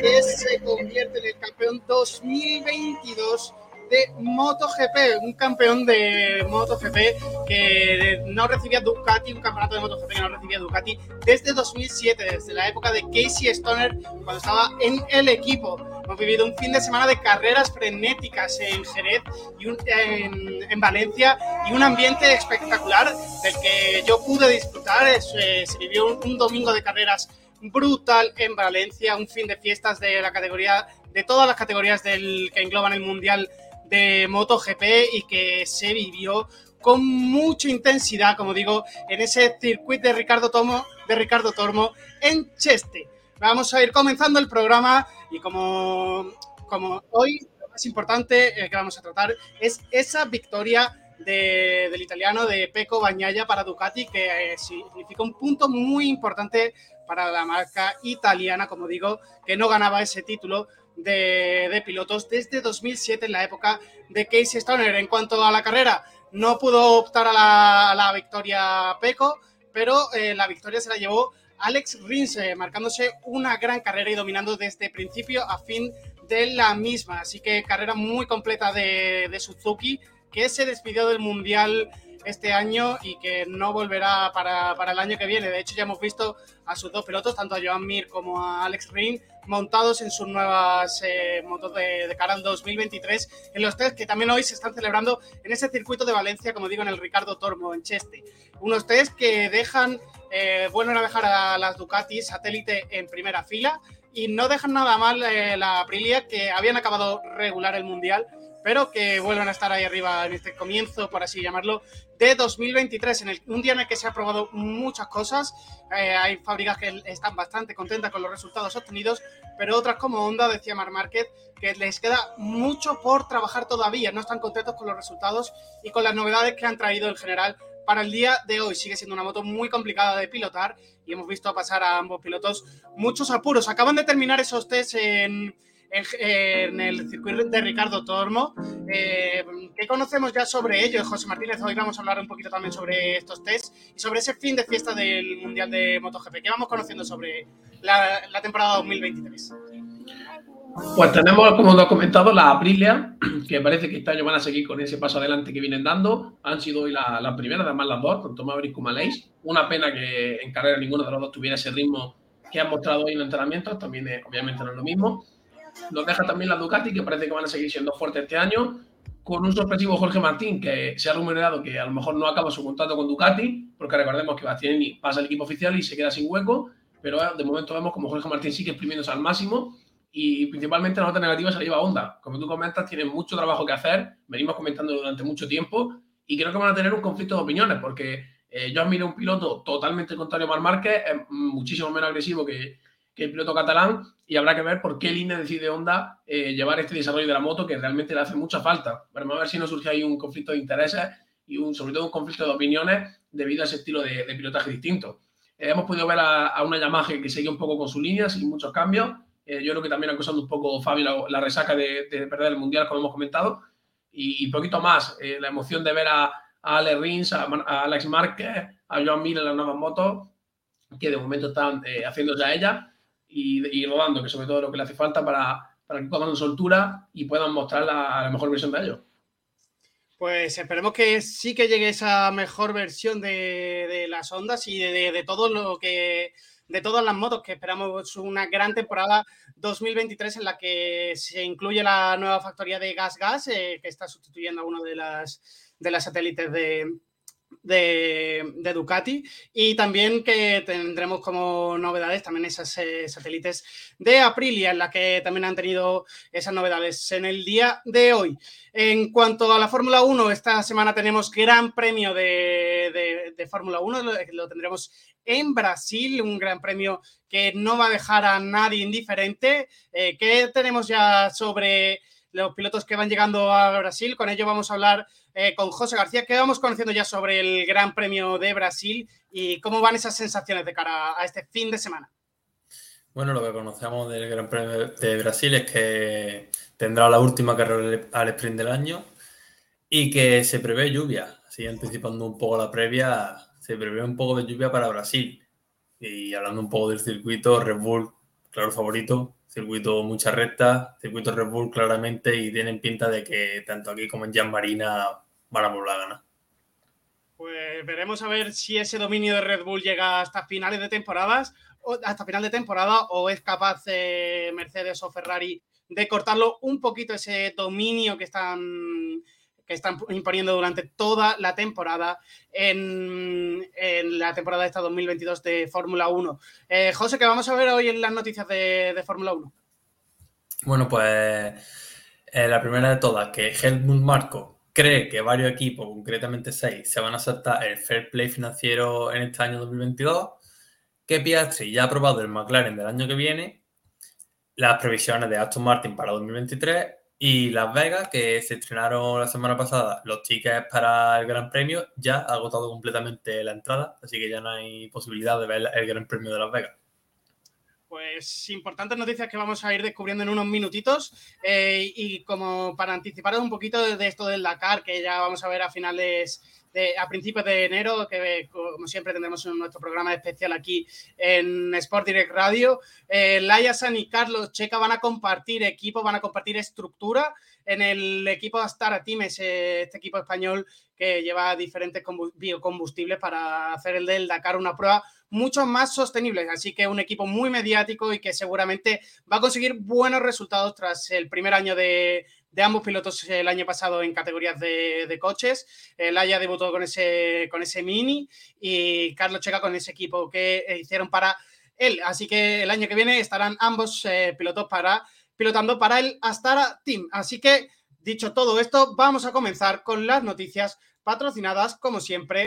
Que se convierte en el campeón 2022 de MotoGP, un campeón de MotoGP que no recibía Ducati, un campeonato de MotoGP que no recibía Ducati desde 2007, desde la época de Casey Stoner, cuando estaba en el equipo. Hemos vivido un fin de semana de carreras frenéticas en Jerez y un- en, en Valencia y un ambiente espectacular del que yo pude disfrutar. Es, eh, se vivió un, un domingo de carreras brutal en Valencia, un fin de fiestas de la categoría, de todas las categorías del, que engloban el Mundial de MotoGP y que se vivió con mucha intensidad, como digo, en ese circuito de Ricardo Tomo, de Ricardo Tormo en Cheste. Vamos a ir comenzando el programa y como, como hoy lo más importante eh, que vamos a tratar es esa victoria del italiano de Pecco Bagnaia para Ducati, que eh, significa un punto muy importante para la marca italiana, como digo, que no ganaba ese título de, pilotos desde 2007 en la época de Casey Stoner. En cuanto a la carrera, no pudo optar a la, victoria Peco, pero eh, la victoria se la llevó Alex Rins, eh, marcándose una gran carrera y dominando desde principio a fin de la misma. Así que carrera muy completa de, Suzuki, que se despidió del Mundial este año y que no volverá para, el año que viene. De hecho, ya hemos visto a sus dos pilotos, tanto a Joan Mir como a Alex Ring, montados en sus nuevas eh, motos de, cara al 2023, en los test que también hoy se están celebrando en ese circuito de Valencia, como digo, en el Ricardo Tormo, en Cheste. Unos test que dejan, eh, vuelven a dejar a las Ducati satélite en primera fila y no dejan nada mal eh, la Aprilia, que habían acabado regular el Mundial pero que vuelvan a estar ahí arriba en este comienzo, por así llamarlo, de 2023, en el, un día en el que se ha probado muchas cosas. Eh, hay fábricas que están bastante contentas con los resultados obtenidos, pero otras como Honda, decía Mar Market, que les queda mucho por trabajar todavía, no están contentos con los resultados y con las novedades que han traído en general para el día de hoy. Sigue siendo una moto muy complicada de pilotar y hemos visto pasar a ambos pilotos muchos apuros. Acaban de terminar esos test en en, el circuito de Ricardo Tormo. Eh, ¿Qué conocemos ya sobre ello, José Martínez? Hoy vamos a hablar un poquito también sobre estos tests y sobre ese fin de fiesta del Mundial de MotoGP. ¿Qué vamos conociendo sobre la, temporada 2023? Pues tenemos, como lo ha comentado, la Aprilia, que parece que este año van a seguir con ese paso adelante que vienen dando. Han sido hoy las la primeras, además las dos, con Tomás y Kumaleix. Una pena que en carrera ninguno de los dos tuviera ese ritmo que han mostrado hoy en el entrenamiento. También, obviamente, no es lo mismo. Nos deja también la Ducati, que parece que van a seguir siendo fuertes este año, con un sorpresivo Jorge Martín, que se ha rumoreado que a lo mejor no acaba su contrato con Ducati, porque recordemos que Bastianini pasa al equipo oficial y se queda sin hueco, pero de momento vemos como Jorge Martín sigue exprimiéndose al máximo y principalmente la nota negativa se la lleva Honda. Como tú comentas, tienen mucho trabajo que hacer, venimos comentándolo durante mucho tiempo y creo que van a tener un conflicto de opiniones, porque eh, yo admiro un piloto totalmente contrario a Mar Márquez, es muchísimo menos agresivo que el piloto catalán y habrá que ver por qué línea decide Honda eh, llevar este desarrollo de la moto que realmente le hace mucha falta. Vamos a ver si no surge ahí un conflicto de intereses y un, sobre todo un conflicto de opiniones debido a ese estilo de, pilotaje distinto. Eh, hemos podido ver a, una Yamaha que sigue un poco con su línea, sin muchos cambios. Eh, yo creo que también ha causado un poco, Fabio, la, resaca de, perder el Mundial, como hemos comentado. Y, poquito más, la emoción de ver a, Ale Rins, a, Alex Márquez, a Joan Mir en las nuevas motos, que de momento están haciendo ya ella y, rodando, que sobre todo lo que le hace falta para, para que cojan soltura y puedan mostrar la, mejor versión de ellos. Pues esperemos que sí que llegue esa mejor versión de, las ondas y de, todo lo que de todas las motos que esperamos una gran temporada 2023 en la que se incluye la nueva factoría de Gas Gas eh, que está sustituyendo a uno de las de las satélites de, de, Ducati y también que tendremos como novedades también esas eh, satélites de Aprilia en la que también han tenido esas novedades en el día de hoy. En cuanto a la Fórmula 1, esta semana tenemos gran premio de, Fórmula 1, lo, tendremos en Brasil, un gran premio que no va a dejar a nadie indiferente. Eh, ¿Qué tenemos ya sobre los pilotos que van llegando a Brasil? Con ello vamos a hablar eh, con José García, que vamos conociendo ya sobre el Gran Premio de Brasil y cómo van esas sensaciones de cara a este fin de semana. Bueno, lo que conocemos del Gran Premio de Brasil es que tendrá la última carrera al sprint del año y que se prevé lluvia. Así anticipando un poco la previa, se prevé un poco de lluvia para Brasil. Y hablando un poco del circuito, Red Bull, claro favorito, circuito mucha recta, circuito Red Bull claramente y tienen pinta de que tanto aquí como en Jan Marina van a volver a ganar. Pues veremos a ver si ese dominio de Red Bull llega hasta finales de temporadas, hasta final de temporada, o es capaz Mercedes o Ferrari de cortarlo un poquito ese dominio que están están imponiendo durante toda la temporada en, la temporada de esta 2022 de Fórmula 1. Eh, José, ¿qué vamos a ver hoy en las noticias de, Fórmula 1? Bueno, pues eh, la primera de todas, que Helmut Marco cree que varios equipos, concretamente seis, se van a saltar el fair play financiero en este año 2022, que Piastri ya ha aprobado el McLaren del año que viene, las previsiones de Aston Martin para 2023 Y Las Vegas, que se estrenaron la semana pasada los tickets para el Gran Premio, ya ha agotado completamente la entrada, así que ya no hay posibilidad de ver el Gran Premio de Las Vegas. Pues importantes noticias que vamos a ir descubriendo en unos minutitos eh, y como para anticiparos un poquito de esto del Dakar, que ya vamos a ver a finales a principios de enero, que como siempre tendremos nuestro programa especial aquí en Sport Direct Radio. Eh, Laia San y Carlos Checa van a compartir equipo, van a compartir estructura en el equipo Astara Team, este equipo español que lleva diferentes biocombustibles para hacer el del Dakar una prueba mucho más sostenible. Así que un equipo muy mediático y que seguramente va a conseguir buenos resultados tras el primer año de, de ambos pilotos el año pasado en categorías de, coches. El Haya debutó con ese, con ese Mini y Carlos Checa con ese equipo que hicieron para él. Así que el año que viene estarán ambos eh, pilotos para, pilotando para el Astara Team. Así que, dicho todo esto, vamos a comenzar con las noticias patrocinadas, como siempre,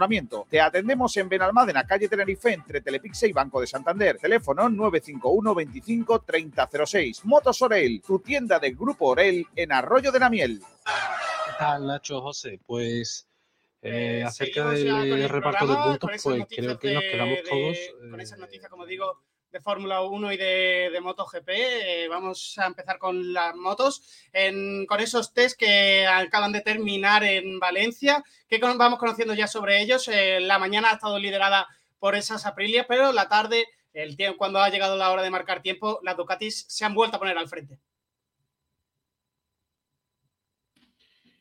te atendemos en Benalmádena, calle Tenerife, entre Telepixe y Banco de Santander. Teléfono 951 25 3006. Motos Orel, tu tienda del Grupo Orel en Arroyo de la Miel. ¿Qué tal, Nacho José? Pues eh, acerca del reparto de puntos, pues creo que nos quedamos todos. Con esa noticia, como digo, de Fórmula 1 y de, MotoGP. Eh, vamos a empezar con las motos, con esos test que acaban de terminar en Valencia, que vamos conociendo ya sobre ellos. Eh, la mañana ha estado liderada por esas Aprilia, pero la tarde, el tiempo, cuando ha llegado la hora de marcar tiempo, las Ducatis se han vuelto a poner al frente.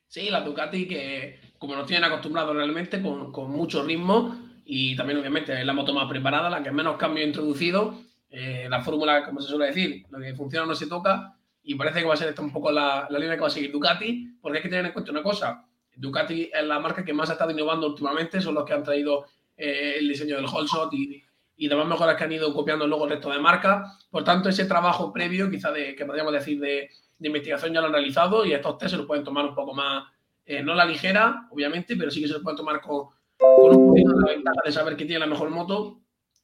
Sí, las Ducati que, como nos tienen acostumbrados realmente, con, con mucho ritmo y también obviamente es la moto más preparada, la que menos cambio ha introducido. Eh, la fórmula, como se suele decir, lo que funciona no se toca y parece que va a ser esta un poco la, la, línea que va a seguir Ducati, porque hay que tener en cuenta una cosa, Ducati es la marca que más ha estado innovando últimamente, son los que han traído eh, el diseño del whole shot y, y demás mejoras que han ido copiando luego el resto de marcas. Por tanto, ese trabajo previo, quizá de, que podríamos decir de, de, investigación ya lo han realizado y estos test se los pueden tomar un poco más, eh, no la ligera, obviamente, pero sí que se los pueden tomar con, con un de la ventaja de saber que tiene la mejor moto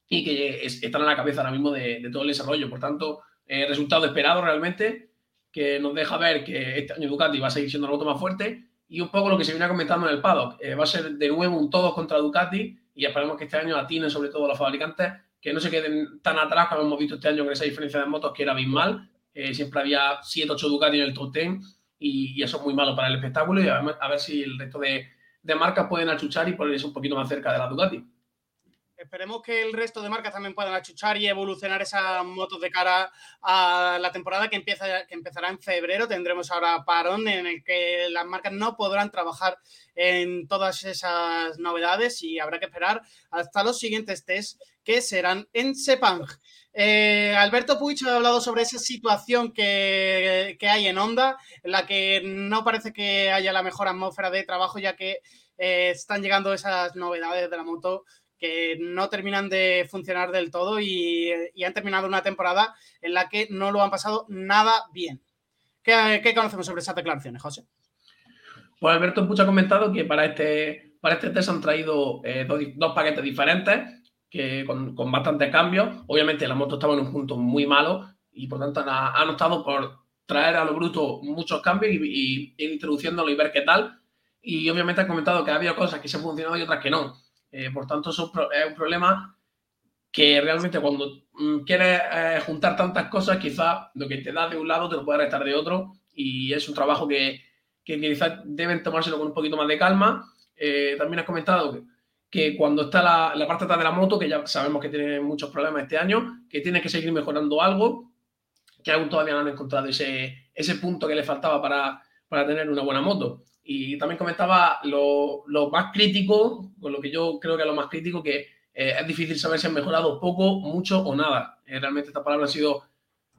y que están en la cabeza ahora mismo de, todo el desarrollo. Por tanto, eh, resultado esperado realmente, que nos deja ver que este año Ducati va a seguir siendo la moto más fuerte y un poco lo que se viene comentando en el paddock. Eh, va a ser de nuevo un todos contra Ducati y esperemos que este año atinen sobre todo los fabricantes, que no se queden tan atrás como hemos visto este año con esa diferencia de motos que era abismal. Eh, siempre había 7, 8 Ducati en el top 10 y, eso es muy malo para el espectáculo y a ver si el resto de, de marcas pueden achuchar y ponerse un poquito más cerca de la Ducati. Esperemos que el resto de marcas también puedan achuchar y evolucionar esas motos de cara a la temporada que, empieza, que empezará en febrero. Tendremos ahora parón en el que las marcas no podrán trabajar en todas esas novedades y habrá que esperar hasta los siguientes test que serán en Sepang. Eh, Alberto Puig ha hablado sobre esa situación que, hay en Honda, en la que no parece que haya la mejor atmósfera de trabajo, ya que eh, están llegando esas novedades de la moto que no terminan de funcionar del todo y, han terminado una temporada en la que no lo han pasado nada bien. ¿Qué, conocemos sobre esas declaraciones, José? Pues Alberto Puig ha comentado que para este, para este test han traído eh, dos paquetes diferentes que con, con bastantes cambios. Obviamente la moto estaba en un punto muy malo y por tanto han, optado por traer a lo bruto muchos cambios y, ir introduciéndolo y ver qué tal. Y obviamente han comentado que había cosas que se han funcionado y otras que no. Eh, por tanto, eso es un problema que realmente cuando mm, quieres eh, juntar tantas cosas, quizás lo que te da de un lado te lo puede restar de otro. Y es un trabajo que, que quizás deben tomárselo con un poquito más de calma. Eh, también has comentado que que cuando está la, la parte atrás de la moto, que ya sabemos que tiene muchos problemas este año, que tiene que seguir mejorando algo, que aún todavía no han encontrado ese, ese punto que le faltaba para, para tener una buena moto. Y también comentaba lo, lo, más crítico, con lo que yo creo que es lo más crítico, que eh, es difícil saber si han mejorado poco, mucho o nada. Eh, realmente estas palabras han sido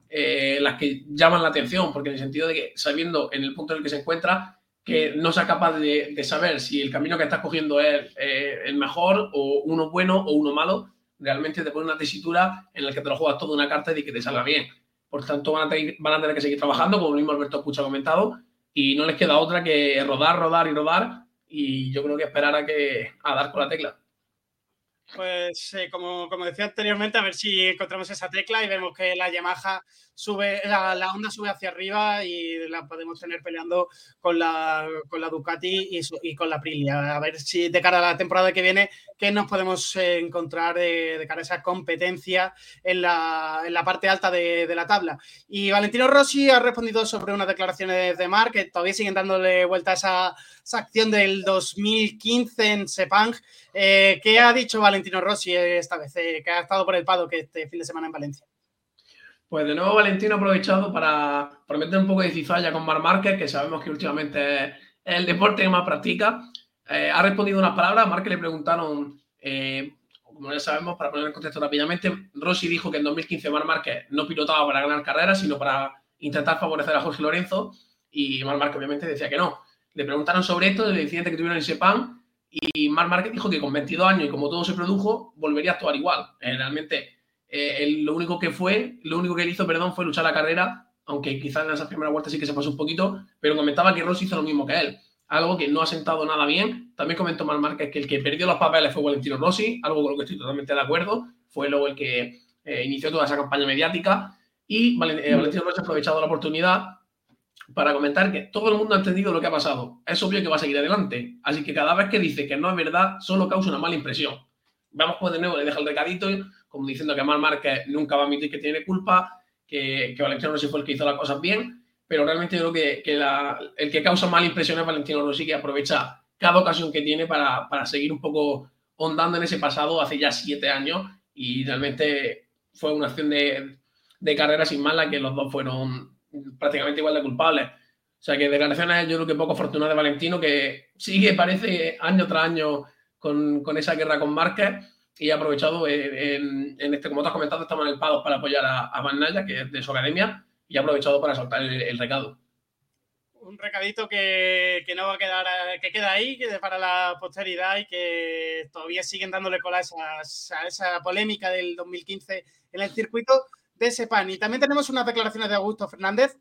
eh, las que llaman la atención, porque en el sentido de que sabiendo en el punto en el que se encuentra, que no sea capaz de, saber si el camino que estás cogiendo es el mejor o uno bueno o uno malo, realmente te pone una tesitura en la que te lo juegas toda una carta y que te salga bien. Por tanto, van a, tener, van a tener que seguir trabajando, como mismo Alberto Escucha ha comentado, y no les queda otra que rodar, rodar y rodar, y yo creo que esperar a, que, a dar con la tecla. Pues eh, como, como, decía anteriormente, a ver si encontramos esa tecla y vemos que la Yamaha sube, la, la onda sube hacia arriba y la podemos tener peleando con la, con la Ducati y, y, con la Aprilia. A ver si de cara a la temporada que viene, qué nos podemos eh, encontrar de, cara a esa competencia en la, en la parte alta de, de, la tabla. Y Valentino Rossi ha respondido sobre unas declaraciones de Marc que todavía siguen dándole vuelta a esa, esa acción del 2015 en Sepang. Eh, ¿Qué ha dicho Valentino Rossi esta vez, eh, que ha estado por el Pado que este fin de semana en Valencia? Pues de nuevo Valentino ha aprovechado para, para meter un poco de cizalla con Mar Márquez, que sabemos que últimamente es el deporte que más practica. Eh, ha respondido unas palabras, a Márquez le preguntaron, eh, como ya sabemos, para poner en contexto rápidamente, Rossi dijo que en 2015 Mar Márquez no pilotaba para ganar carreras, sino para intentar favorecer a Jorge Lorenzo, y Mar Márquez obviamente decía que no. Le preguntaron sobre esto, del incidente que tuvieron en Sepan, y Mar Márquez dijo que con 22 años y como todo se produjo, volvería a actuar igual. Eh, realmente eh, él, lo único que fue, lo único que él hizo, perdón, fue luchar la carrera, aunque quizás en esa primera vuelta sí que se pasó un poquito, pero comentaba que Rossi hizo lo mismo que él, algo que no ha sentado nada bien. También comentó Mar Márquez que el que perdió los papeles fue Valentino Rossi, algo con lo que estoy totalmente de acuerdo, fue luego el que eh, inició toda esa campaña mediática y eh, Valentino Rossi ha aprovechado la oportunidad para comentar que todo el mundo ha entendido lo que ha pasado. Es obvio que va a seguir adelante, así que cada vez que dice que no es verdad, solo causa una mala impresión. Vamos pues de nuevo, le deja el recadito como diciendo que Mar Márquez nunca va a admitir que tiene culpa, que, que Valentino Rossi fue el que hizo las cosas bien, pero realmente yo creo que, que la, el que causa mala impresión es Valentino Rossi, que aprovecha cada ocasión que tiene para, para seguir un poco ondando en ese pasado hace ya siete años y realmente fue una acción de, de carrera sin mala que los dos fueron prácticamente igual de culpables. O sea que declaraciones yo creo que poco afortunadas de Valentino, que sigue, parece, año tras año con, con esa guerra con Márquez y ha aprovechado en, en, este, como te has comentado, estamos en el PADO para apoyar a, a Van Naya, que es de su academia, y ha aprovechado para soltar el, el recado. Un recadito que, que, no va a quedar, que queda ahí, que para la posteridad y que todavía siguen dándole cola a, esas, a esa polémica del 2015 en el circuito de Sepan. Y también tenemos unas declaraciones de Augusto Fernández,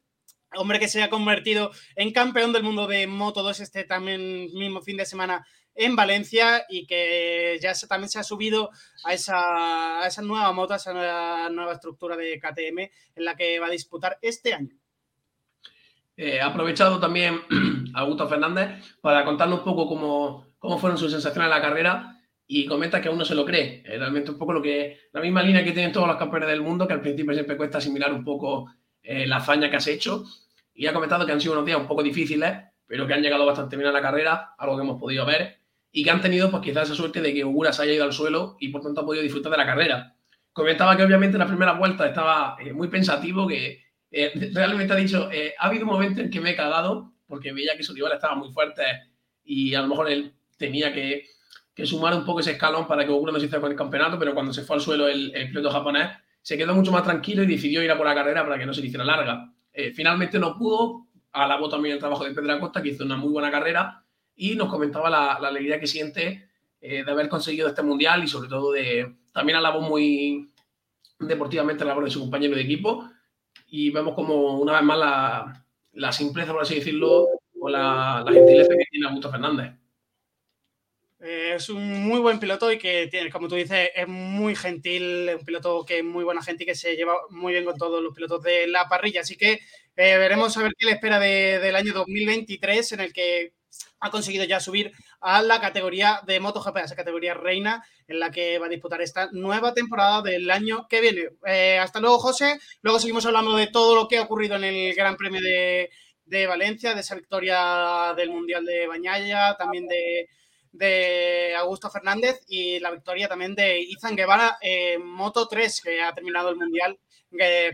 hombre que se ha convertido en campeón del mundo de Moto 2 este también mismo fin de semana en Valencia y que ya también se ha subido a esa, a esa nueva moto, a esa nueva, nueva, estructura de KTM en la que va a disputar este año. Eh, ha aprovechado también Augusto Fernández para contarnos un poco cómo, cómo fueron sus sensaciones en la carrera y comenta que aún no se lo cree. Es realmente un poco lo que la misma línea que tienen todos los campeones del mundo, que al principio siempre cuesta asimilar un poco eh, la hazaña que has hecho. Y ha comentado que han sido unos días un poco difíciles, pero que han llegado bastante bien a la carrera, algo que hemos podido ver y que han tenido pues quizás esa suerte de que Ogura se haya ido al suelo y por tanto ha podido disfrutar de la carrera. Comentaba que obviamente en la primera vuelta estaba eh, muy pensativo, que eh, realmente ha dicho, eh, ha habido un momento en que me he cagado porque veía que su rival estaba muy fuerte y a lo mejor él tenía que, que sumar un poco ese escalón para que Ogura no se hiciera con el campeonato, pero cuando se fue al suelo el, piloto japonés se quedó mucho más tranquilo y decidió ir a por la carrera para que no se hiciera larga. Eh, finalmente no pudo, alabó también el trabajo de Pedro Acosta, que hizo una muy buena carrera, y nos comentaba la, la alegría que siente eh, de haber conseguido este mundial y sobre todo de también alabó muy deportivamente la labor de su compañero de equipo y vemos como una vez más la, la simpleza, por así decirlo, o la, la gentileza que tiene Augusto Fernández. Eh, es un muy buen piloto y que, tiene, como tú dices, es muy gentil, un piloto que es muy buena gente y que se lleva muy bien con todos los pilotos de la parrilla. Así que eh, veremos a ver qué le espera de, del año 2023, en el que ha conseguido ya subir a la categoría de MotoGP, a esa categoría reina en la que va a disputar esta nueva temporada del año que viene. Eh, hasta luego, José. Luego seguimos hablando de todo lo que ha ocurrido en el Gran Premio de, de Valencia, de esa victoria del Mundial de Bañaya, también de, de, Augusto Fernández y la victoria también de Izan Guevara en Moto 3, que ha terminado el Mundial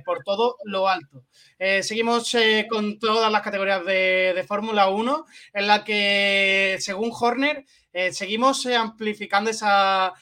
por todo lo alto. Eh, seguimos eh, con todas las categorías de, de Fórmula 1, en la que, según Horner, eh, seguimos amplificando esa,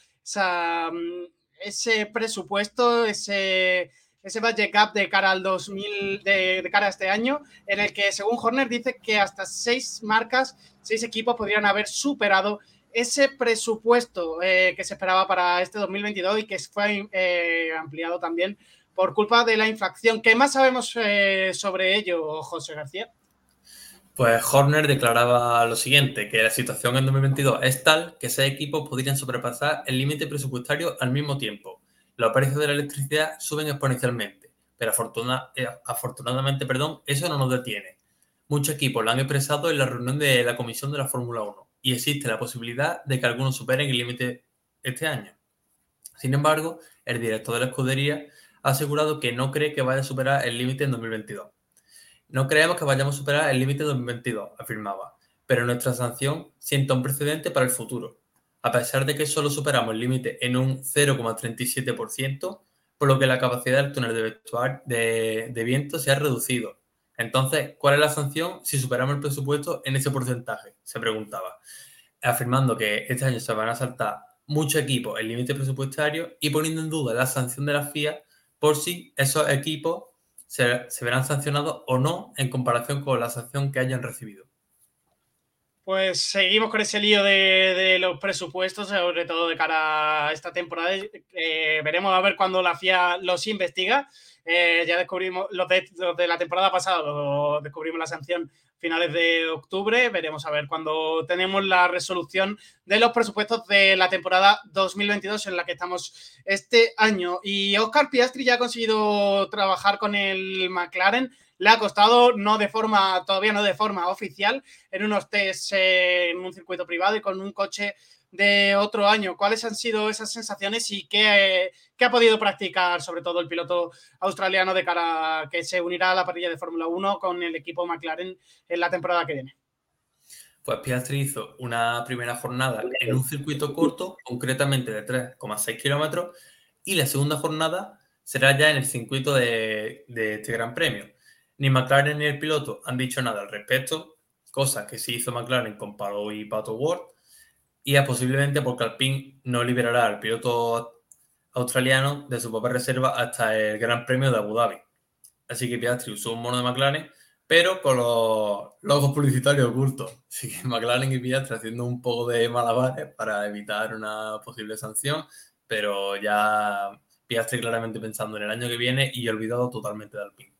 mm, ese presupuesto, ese, ese budget gap de cara al 2000, de, de, cara a este año, en el que según Horner dice que hasta seis marcas, seis equipos podrían haber superado ese presupuesto eh, que se esperaba para este 2022 y que fue eh, ampliado también por culpa de la inflación. ¿Qué más sabemos eh, sobre ello, José García? Pues Horner declaraba lo siguiente, que la situación en 2022 es tal que seis equipos podrían sobrepasar el límite presupuestario al mismo tiempo. Los precios de la electricidad suben exponencialmente, pero eh, afortunadamente perdón, eso no nos detiene. Muchos equipos lo han expresado en la reunión de la comisión de la Fórmula 1 y existe la posibilidad de que algunos superen el límite este año. Sin embargo, el director de la escudería ha asegurado que no cree que vaya a superar el límite en 2022. No creemos que vayamos a superar el límite 2022, afirmaba, pero nuestra sanción sienta un precedente para el futuro, a pesar de que solo superamos el límite en un 0,37%, por lo que la capacidad del túnel de, de viento se ha reducido. Entonces, ¿cuál es la sanción si superamos el presupuesto en ese porcentaje? Se preguntaba, afirmando que este año se van a saltar muchos equipos el límite presupuestario y poniendo en duda la sanción de la FIA por si esos equipos se, se verán sancionados o no en comparación con la sanción que hayan recibido. Pues seguimos con ese lío de, los presupuestos, sobre todo de cara a esta temporada. Eh, veremos a ver cuando la FIA los investiga. Eh, ya descubrimos, los de, los de, la temporada pasada, lo, descubrimos la sanción finales de octubre. Veremos a ver cuando tenemos la resolución de los presupuestos de la temporada 2022 en la que estamos este año. Y Oscar Piastri ya ha conseguido trabajar con el McLaren. Le ha costado, no de forma, todavía no de forma oficial, en unos test eh, en un circuito privado y con un coche de otro año. ¿Cuáles han sido esas sensaciones y qué, qué, ha podido practicar, sobre todo el piloto australiano, de cara a que se unirá a la parrilla de Fórmula 1 con el equipo McLaren en la temporada que viene? Pues Piastri hizo una primera jornada en un circuito corto, concretamente de 3,6 kilómetros, y la segunda jornada será ya en el circuito de este Gran Premio. Ni McLaren ni el piloto han dicho nada al respecto, cosa que sí hizo McLaren con Palo y Pato Ward, y es posiblemente porque Alpine no liberará al piloto australiano de su papel reserva hasta el Gran Premio de Abu Dhabi. Así que Piastri usó un mono de McLaren, pero con los logos publicitarios ocultos. Así que McLaren y Piastri haciendo un poco de malabares para evitar una posible sanción, pero ya Piastri claramente pensando en el año que viene y olvidado totalmente de Alpine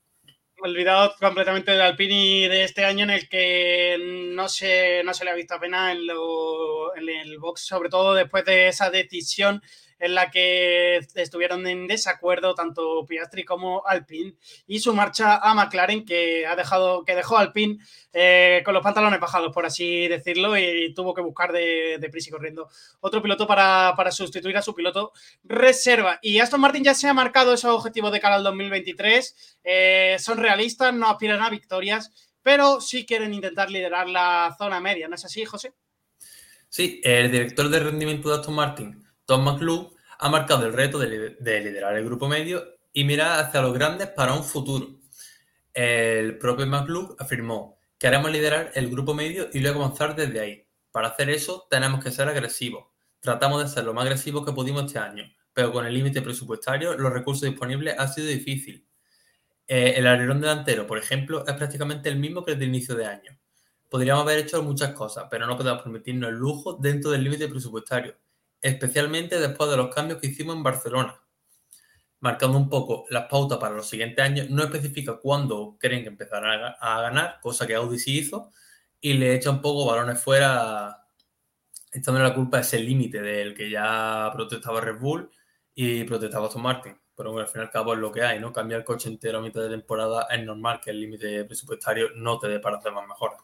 olvidado completamente del Alpini de este año en el que no se, no se le ha visto apenas en, lo, en el box, sobre todo después de esa decisión en la que estuvieron en desacuerdo tanto Piastri como Alpine y su marcha a McLaren que ha dejado que dejó Alpine eh, con los pantalones bajados por así decirlo y tuvo que buscar de, prisa y corriendo otro piloto para, para, sustituir a su piloto reserva y Aston Martin ya se ha marcado esos objetivos de cara al 2023 eh, son realistas no aspiran a victorias pero sí quieren intentar liderar la zona media ¿no es así José? Sí, el director de rendimiento de Aston Martin Tom McClure ha marcado el reto de, de, liderar el grupo medio y mirar hacia los grandes para un futuro. El propio McClure afirmó, queremos liderar el grupo medio y luego avanzar desde ahí. Para hacer eso tenemos que ser agresivos. Tratamos de ser lo más agresivos que pudimos este año, pero con el límite presupuestario los recursos disponibles ha sido difícil. Eh, el alerón delantero, por ejemplo, es prácticamente el mismo que el de inicio de año. Podríamos haber hecho muchas cosas, pero no podemos permitirnos el lujo dentro del límite presupuestario especialmente después de los cambios que hicimos en Barcelona. Marcando un poco las pautas para los siguientes años, no especifica cuándo creen que empezarán a ganar, cosa que Audi sí hizo, y le echa un poco balones fuera, echando la culpa a ese límite del que ya protestaba Red Bull y protestaba Aston Martin. Pero bueno, al fin y al cabo es lo que hay, ¿no? Cambiar el coche entero a mitad de temporada es normal que el límite presupuestario no te dé para hacer más mejoras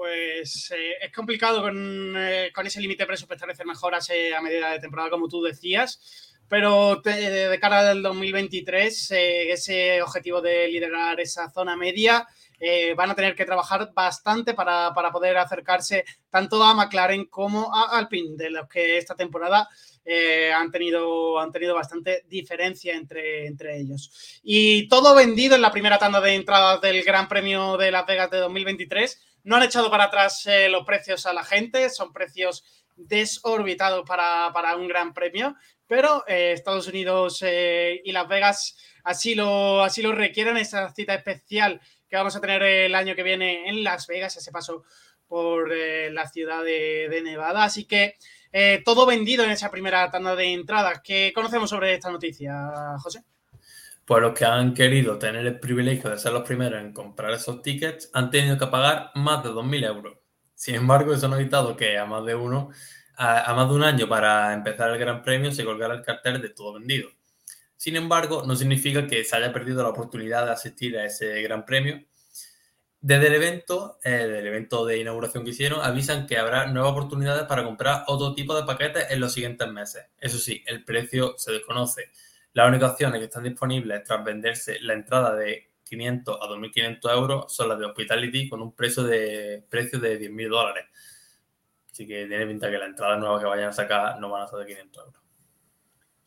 pues eh, es complicado con, eh, con ese límite presupuestario hacer mejoras eh, a medida de temporada, como tú decías, pero de cara al 2023, eh, ese objetivo de liderar esa zona media, van a tener que trabajar bastante para, para, poder acercarse tanto a McLaren como a Alpine, de los que esta temporada han, tenido, han tenido bastante diferencia entre, entre ellos. Y todo vendido en la primera tanda de entradas del Gran Premio de Las Vegas de 2023 no han echado para atrás eh, los precios a la gente, son precios desorbitados para, para un gran premio, pero eh, Estados Unidos eh, y Las Vegas así lo, así lo requieren, esa cita especial que vamos a tener el año que viene en Las Vegas, ese paso por la ciudad de, de Nevada. Así que todo vendido en esa primera tanda de entradas. ¿Qué conocemos sobre esta noticia, José? Pues los que han querido tener el privilegio de ser los primeros en comprar esos tickets han tenido que pagar más de 2.000 euros. Sin embargo, eso no ha evitado que a más de uno, a, más de un año para empezar el Gran Premio, se colgara el cartel de todo vendido. Sin embargo, no significa que se haya perdido la oportunidad de asistir a ese Gran Premio. Desde el evento, eh, del evento de inauguración que hicieron, avisan que habrá nuevas oportunidades para comprar otro tipo de paquetes en los siguientes meses. Eso sí, el precio se desconoce. Las únicas opciones que están disponibles tras venderse la entrada de 500 a 2.500 euros son las de Hospitality con un precio de, precio de 10.000 dólares. Así que tiene pinta que las entradas nuevas que vayan a sacar no van a ser de 500 euros.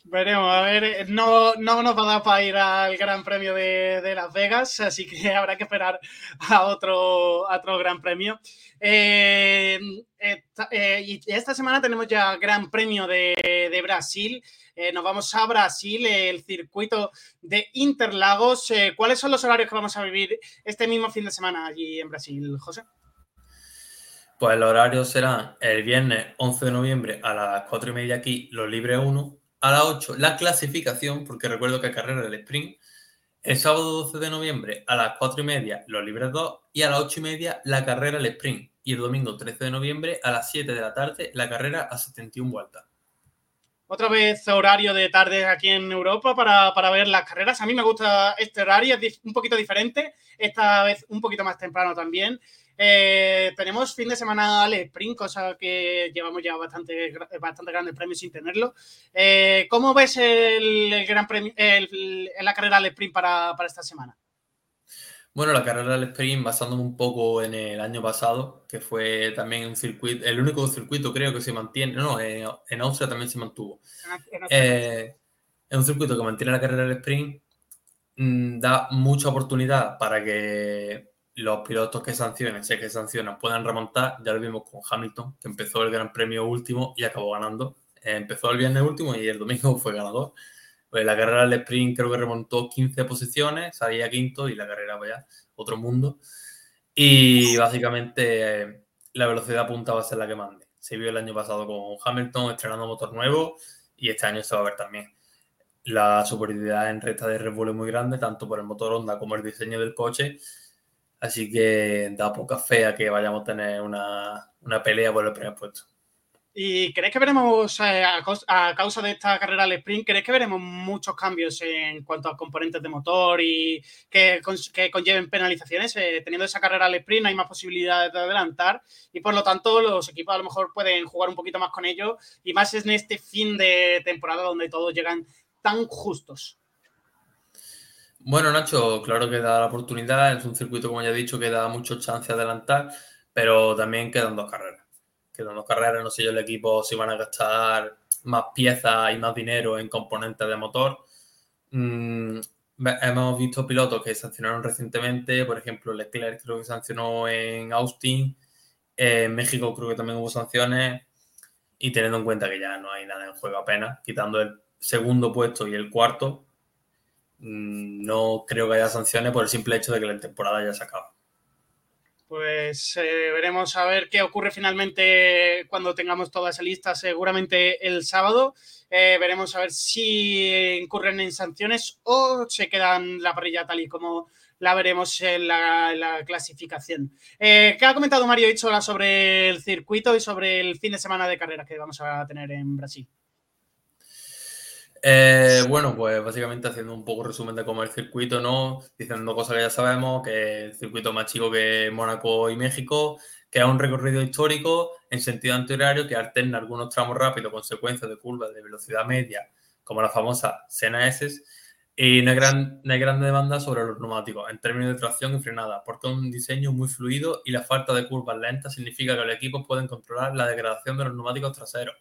Veremos, a ver, no, no nos va a dar para ir al Gran Premio de, de Las Vegas, así que habrá que esperar a otro, a otro Gran Premio. Eh, esta, eh, y esta semana tenemos ya Gran Premio de, de Brasil. Eh, nos vamos a Brasil, el circuito de Interlagos. Eh, ¿Cuáles son los horarios que vamos a vivir este mismo fin de semana allí en Brasil, José? Pues los horarios serán el viernes 11 de noviembre a las 4 y media aquí, los libres 1, a las 8 la clasificación, porque recuerdo que carrera del sprint, el sábado 12 de noviembre a las 4 y media los libres 2 y a las 8 y media la carrera del sprint y el domingo 13 de noviembre a las 7 de la tarde la carrera a 71 vueltas. Otra vez horario de tarde aquí en Europa para, para, ver las carreras. A mí me gusta este horario, es un poquito diferente, esta vez un poquito más temprano también. Eh, tenemos fin de semana al sprint, cosa que llevamos ya bastante, bastante grandes premios sin tenerlo. Eh, ¿Cómo ves el, gran premio, el, la carrera al sprint para, para esta semana? Bueno, la carrera del sprint, basándome un poco en el año pasado, que fue también un circuito, el único circuito creo que se mantiene, no, en, en Austria también se mantuvo. Eh, es un circuito que mantiene la carrera del sprint, mmm, da mucha oportunidad para que los pilotos que sancionen, sé que sancionan, puedan remontar. Ya lo vimos con Hamilton, que empezó el Gran Premio último y acabó ganando. Eh, empezó el viernes último y el domingo fue ganador. Pues la carrera del sprint creo que remontó 15 posiciones, salía quinto y la carrera vaya otro mundo. Y básicamente la velocidad punta va a ser la que mande. Se vio el año pasado con Hamilton estrenando motor nuevo y este año se va a ver también. La superioridad en recta de Red Bull es muy grande, tanto por el motor Honda como el diseño del coche. Así que da poca fe que vayamos a tener una, una pelea por el primer puesto. ¿Y crees que veremos, eh, a, causa de esta carrera al sprint, crees que veremos muchos cambios en cuanto a componentes de motor y que, conlleven penalizaciones? Eh, teniendo esa carrera al sprint hay más posibilidades de adelantar y por lo tanto los equipos a lo mejor pueden jugar un poquito más con ello y más en este fin de temporada donde todos llegan tan justos. Bueno, Nacho, claro que da la oportunidad, es un circuito, como ya he dicho, que da mucho chance de adelantar, pero también quedan dos carreras quedan dos carreras, no sé yo el equipo si van a gastar más piezas y más dinero en componentes de motor. Mm, hemos visto pilotos que sancionaron recientemente, por ejemplo, Leclerc creo que sancionó en Austin, en México creo que también hubo sanciones, y teniendo en cuenta que ya no hay nada en juego apenas, quitando el segundo puesto y el cuarto, mm, no creo que haya sanciones por el simple hecho de que la temporada ya se acaba pues eh, veremos a ver qué ocurre finalmente cuando tengamos toda esa lista, seguramente el sábado. Eh, veremos a ver si incurren en sanciones o se quedan la parrilla tal y como la veremos en la, clasificación. Eh, ¿Qué ha comentado Mario Ichola sobre el circuito y sobre el fin de semana de carrera que vamos a tener en Brasil? Eh, bueno, pues básicamente haciendo un poco resumen de cómo el circuito, ¿no? Diciendo cosas que ya sabemos, que el circuito más chico que Mónaco y México, que es un recorrido histórico en sentido antihorario que alterna algunos tramos rápidos con secuencias de curvas de velocidad media, como la famosa Sena S, y no hay, gran, no hay grande demanda sobre los neumáticos en términos de tracción y frenada, porque es un diseño muy fluido y la falta de curvas lentas significa que los equipos pueden controlar la degradación de los neumáticos traseros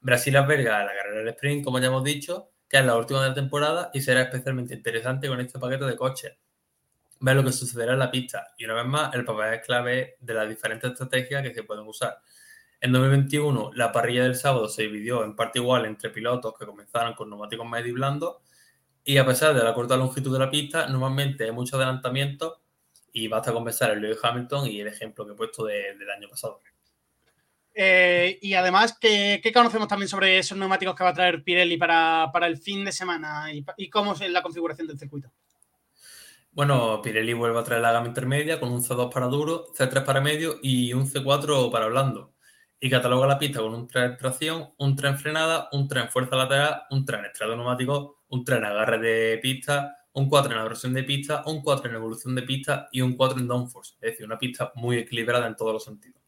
Brasil alberga la carrera del sprint, como ya hemos dicho, que es la última de la temporada y será especialmente interesante con este paquete de coches. Ver lo que sucederá en la pista y una vez más el papel es clave de las diferentes estrategias que se pueden usar. En 2021, la parrilla del sábado se dividió en parte igual entre pilotos que comenzaron con neumáticos medio y blandos. Y a pesar de la corta longitud de la pista, normalmente hay mucho adelantamiento y basta con pensar en Lewis Hamilton y el ejemplo que he puesto del año pasado. Eh, y además, ¿qué, conocemos también sobre esos neumáticos que va a traer Pirelli para, el fin de semana y, y, cómo es la configuración del circuito? Bueno, Pirelli vuelve a traer la gama intermedia con un C2 para duro, C3 para medio y un C4 para blando y cataloga la pista con un tren tracción, un tren frenada, un tren fuerza lateral, un tren estrado neumático, un tren agarre de pista, un 4 en abrasión de pista, un 4 en evolución de pista y un 4 en downforce. Es decir, una pista muy equilibrada en todos los sentidos.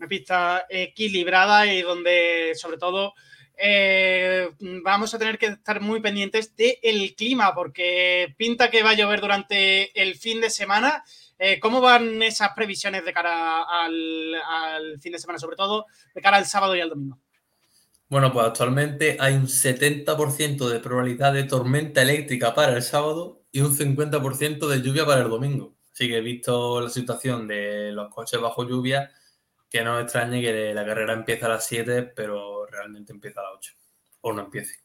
Una pista equilibrada y donde, sobre todo, eh, vamos a tener que estar muy pendientes del clima, porque pinta que va a llover durante el fin de semana eh, ¿Cómo van esas previsiones de cara al, fin de semana, sobre todo de cara al sábado y al domingo? Bueno, pues actualmente hay un 70% de probabilidad de tormenta eléctrica para el sábado y un 50% de lluvia para el domingo. Así que he visto la situación de los coches bajo lluvia, que no extrañe que la carrera empiece a las 7, pero realmente empieza a las 8. O no empiece.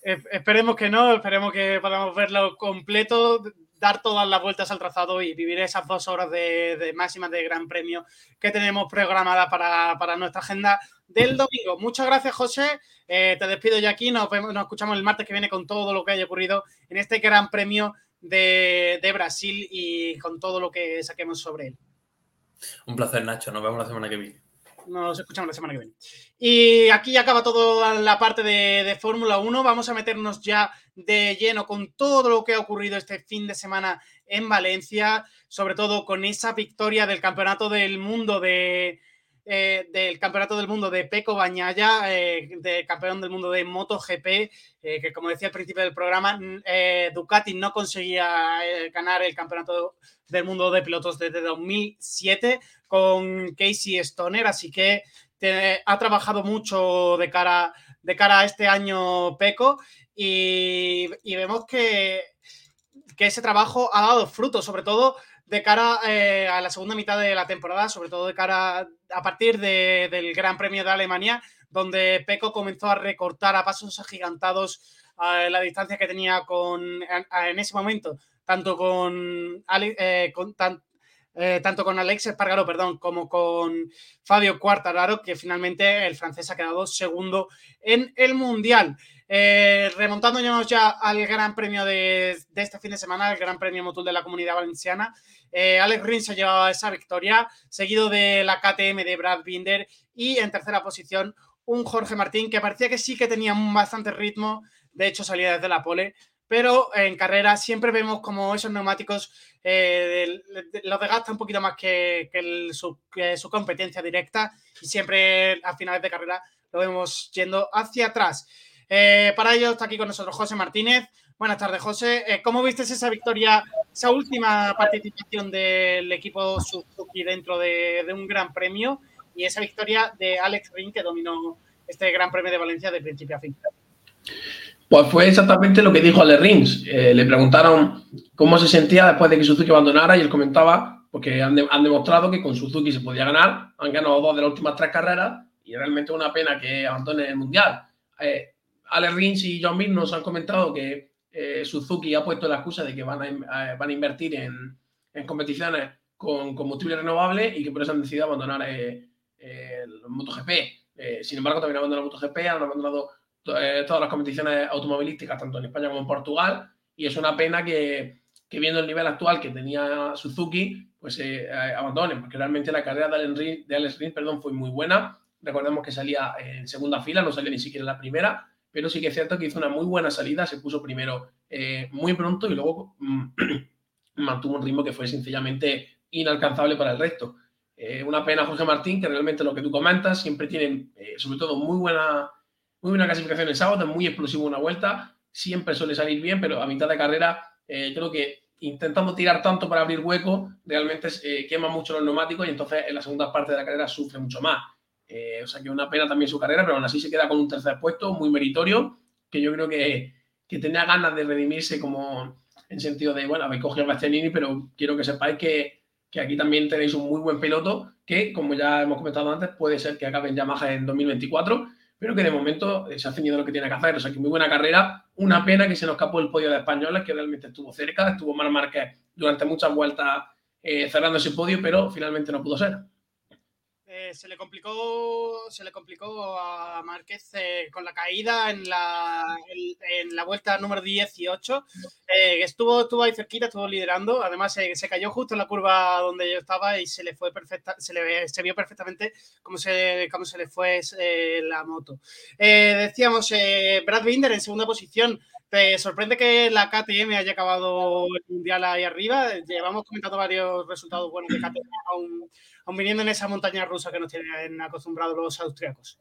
Esperemos que no, esperemos que podamos verlo completo dar todas las vueltas al trazado y vivir esas dos horas de, máxima de Gran Premio que tenemos programada para, nuestra agenda del domingo. Muchas gracias, José. Eh, te despido ya aquí. Nos, vemos, nos escuchamos el martes que viene con todo lo que haya ocurrido en este Gran Premio de Brasil y con todo lo que saquemos sobre él. Un placer, Nacho. Nos vemos la semana que viene. Nos escuchamos la semana que viene. Y aquí acaba toda la parte de, Fórmula 1. Vamos a meternos ya de lleno con todo lo que ha ocurrido este fin de semana en Valencia, sobre todo con esa victoria del Campeonato del Mundo de, eh, del Campeonato del Mundo de Peco Bañaya, eh, campeón del mundo de MotoGP, eh, que como decía al principio del programa, Ducati no conseguía ganar el Campeonato del Mundo de Pilotos desde 2007 con Casey Stoner, así que ha trabajado mucho de cara, de cara a este año Peco y, vemos que, que ese trabajo ha dado frutos, sobre todo de cara eh, a la segunda mitad de la temporada, sobre todo de cara a partir del Gran Premio de Alemania, donde Peco comenzó a recortar a pasos agigantados eh, la distancia que tenía con, en ese momento, tanto con, eh, tanto con Alex Espargaro, perdón, como con Fabio Quartararo, que finalmente el francés ha quedado segundo en el Mundial. Eh, remontándonos ya al Gran Premio de, este fin de semana, el Gran Premio Motul de la Comunidad Valenciana, eh, Alex Rins se llevaba esa victoria, seguido de la KTM de Brad Binder y en tercera posición un Jorge Martín que parecía que sí que tenía bastante ritmo, de hecho salía desde la pole, pero en carrera siempre vemos como esos neumáticos eh, los desgasta un poquito más que, su, que, su, competencia directa y siempre a finales de carrera lo vemos yendo hacia atrás. Eh, para ello está aquí con nosotros José Martínez. Buenas tardes, José. Eh, ¿Cómo viste esa victoria, esa última participación del equipo Suzuki dentro de, un gran premio y esa victoria de Alex Ring que dominó este gran premio de Valencia de principio a fin? Pues fue exactamente lo que dijo Alex Rins. Eh, le preguntaron cómo se sentía después de que Suzuki abandonara y él comentaba porque han, demostrado que con Suzuki se podía ganar. Han ganado dos de las últimas tres carreras y realmente es una pena que abandone el Mundial. Alex Rins y John Mir nos han comentado que eh, Suzuki ha puesto la excusa de que van a, van a invertir en, competiciones con combustible renovable y que por eso han decidido abandonar eh, el MotoGP. Eh, sin embargo, también han abandonado MotoGP, han abandonado todas las competiciones automovilísticas, tanto en España como en Portugal, y es una pena que, viendo el nivel actual que tenía Suzuki, pues abandonen, porque realmente la carrera de Alex Rins, perdón, fue muy buena. Recordemos que salía en segunda fila, no salía ni siquiera en la primera, pero sí que es cierto que hizo una muy buena salida, se puso primero eh, muy pronto y luego mm, mantuvo un ritmo que fue sencillamente inalcanzable para el resto. Eh, una pena Jorge Martín, que realmente lo que tú comentas, siempre tienen, eh, sobre todo, muy buena, muy buena clasificación en sábado, muy explosivo una vuelta, siempre suele salir bien, pero a mitad de carrera creo que intentando tirar tanto para abrir hueco, realmente quema mucho los neumáticos y entonces en la segunda parte de la carrera sufre mucho más. Eh, o sea que una pena también su carrera, pero aún así se queda con un tercer puesto muy meritorio, que yo creo que, que tenía ganas de redimirse como en sentido de, bueno, habéis cogido a Bastianini, pero quiero que sepáis que, que aquí también tenéis un muy buen piloto que, como ya hemos comentado antes, puede ser que acabe en Yamaha en 2024, pero que de momento se ha ceñido lo que tiene que hacer. O sea, que muy buena carrera. Una pena que se nos escapó el podio de españoles, que realmente estuvo cerca. Estuvo Mar Márquez durante muchas vueltas eh, cerrando ese podio, pero finalmente no pudo ser. Eh, se le complicó se le complicó a Márquez eh, con la caída en la, en, la vuelta número 18. Eh, estuvo, estuvo ahí cerquita, estuvo liderando. Además, se cayó justo en la curva donde yo estaba y se le fue perfecta, se le se vio perfectamente cómo se, cómo se le fue la moto. decíamos, Brad Binder en segunda posición. ¿Te sorprende que la KTM haya acabado el mundial ahí arriba? Llevamos comentando varios resultados buenos de KTM, aún, viniendo en esa montaña rusa que nos tienen acostumbrados los austriacos.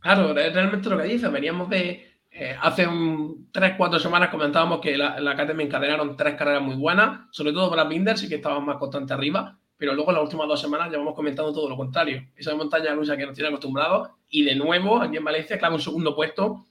Claro, realmente lo que dice, veníamos de. Eh, hace un, tres, cuatro semanas comentábamos que la, la KTM encadenaron tres carreras muy buenas, sobre todo Brad Binder, sí que estaba más constante arriba, pero luego en las últimas dos semanas llevamos comentando todo lo contrario. Esa montaña rusa que nos tiene acostumbrados, y de nuevo aquí en Valencia, claro, un segundo puesto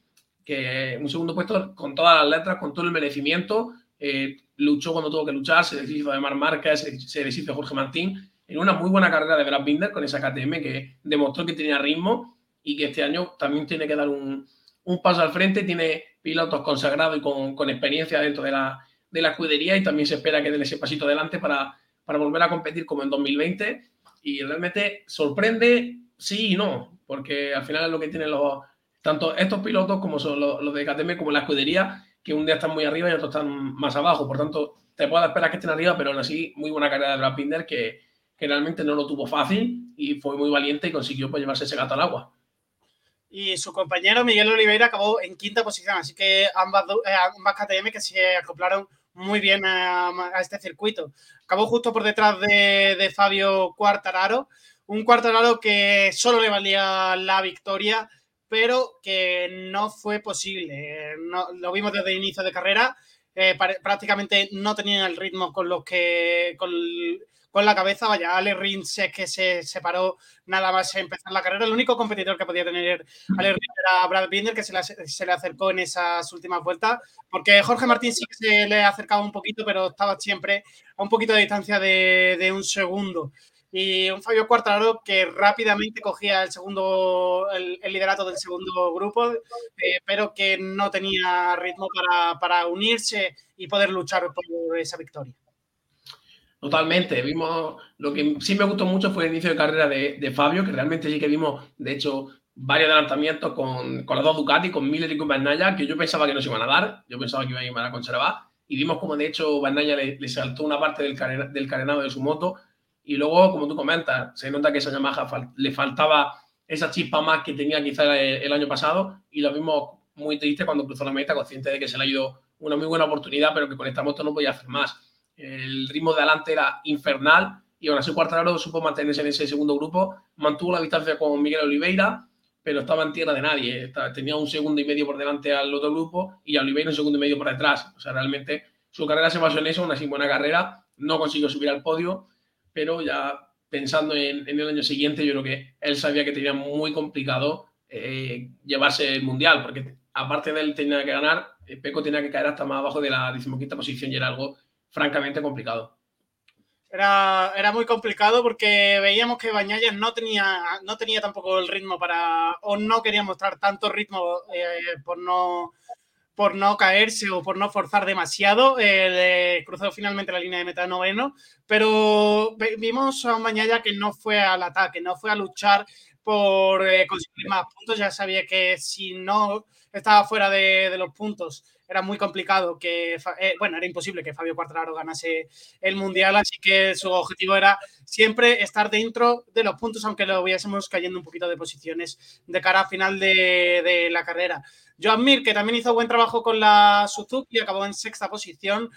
que un segundo puesto con todas las letras, con todo el merecimiento, eh, luchó cuando tuvo que luchar, se deshizo de Mar Márquez, se, deshizo de Jorge Martín, en una muy buena carrera de Brad Binder con esa KTM que demostró que tenía ritmo y que este año también tiene que dar un, un paso al frente, tiene pilotos consagrados y con, con experiencia dentro de la, de la, escudería y también se espera que den ese pasito adelante para, para volver a competir como en 2020 y realmente sorprende sí y no, porque al final es lo que tienen los, tanto estos pilotos como son los, de KTM como la escudería, que un día están muy arriba y otros están más abajo. Por tanto, te puedo esperar que estén arriba, pero aún así, muy buena carrera de Brad Binder que, que, realmente no lo tuvo fácil y fue muy valiente y consiguió pues, llevarse ese gato al agua. Y su compañero Miguel Oliveira acabó en quinta posición, así que ambas, eh, ambas KTM que se acoplaron muy bien a, este circuito. Acabó justo por detrás de, Fabio Quartararo, un Quartararo que solo le valía la victoria pero que no fue posible. No, lo vimos desde el inicio de carrera, eh, prácticamente no tenían el ritmo con los que con, con la cabeza. Vaya, Ale Rins es que se separó nada más empezar la carrera. El único competidor que podía tener Ale Rins era Brad Binder, que se le, se le, acercó en esas últimas vueltas, porque Jorge Martín sí que se le ha acercado un poquito, pero estaba siempre a un poquito de distancia de, de un segundo y un Fabio Quartararo que rápidamente cogía el segundo el, el liderato del segundo grupo, eh, pero que no tenía ritmo para, para, unirse y poder luchar por esa victoria. Totalmente, vimos lo que sí me gustó mucho fue el inicio de carrera de, de Fabio, que realmente sí que vimos, de hecho, varios adelantamientos con, con los dos Ducati, con Miller y con Bernaya, que yo pensaba que no se iban a dar, yo pensaba que iban a conservar, y vimos como de hecho Bernaya le, le saltó una parte del, del carenado de su moto, y luego, como tú comentas, se nota que esa Yamaha le faltaba esa chispa más que tenía quizá el, el, año pasado y lo vimos muy triste cuando cruzó la meta, consciente de que se le ha ido una muy buena oportunidad, pero que con esta moto no podía hacer más. El ritmo de adelante era infernal y aún así Cuartararo supo mantenerse en ese segundo grupo, mantuvo la distancia con Miguel Oliveira, pero estaba en tierra de nadie. Tenía un segundo y medio por delante al otro grupo y a Oliveira un segundo y medio por detrás. O sea, realmente su carrera se basó en eso, una así buena carrera, no consiguió subir al podio pero ya pensando en, el año siguiente, yo creo que él sabía que tenía muy complicado eh, llevarse el mundial, porque aparte de él tenía que ganar, eh, Peco tenía que caer hasta más abajo de la decimoquinta posición y era algo francamente complicado. Era, era muy complicado porque veíamos que Bañaya no tenía, no tenía tampoco el ritmo para, o no quería mostrar tanto ritmo eh, por no por no caerse o por no forzar demasiado. Eh, cruzó finalmente la línea de meta noveno, pero vimos a un Mañaya que no fue al ataque, no fue a luchar por eh, conseguir más puntos. Ya sabía que si no estaba fuera de, de los puntos era muy complicado que, eh, bueno, era imposible que Fabio Quartararo ganase el Mundial, así que su objetivo era siempre estar dentro de los puntos, aunque lo viésemos cayendo un poquito de posiciones de cara a final de, la carrera. Joan Mir, que también hizo buen trabajo con la Suzuki, acabó en sexta posición,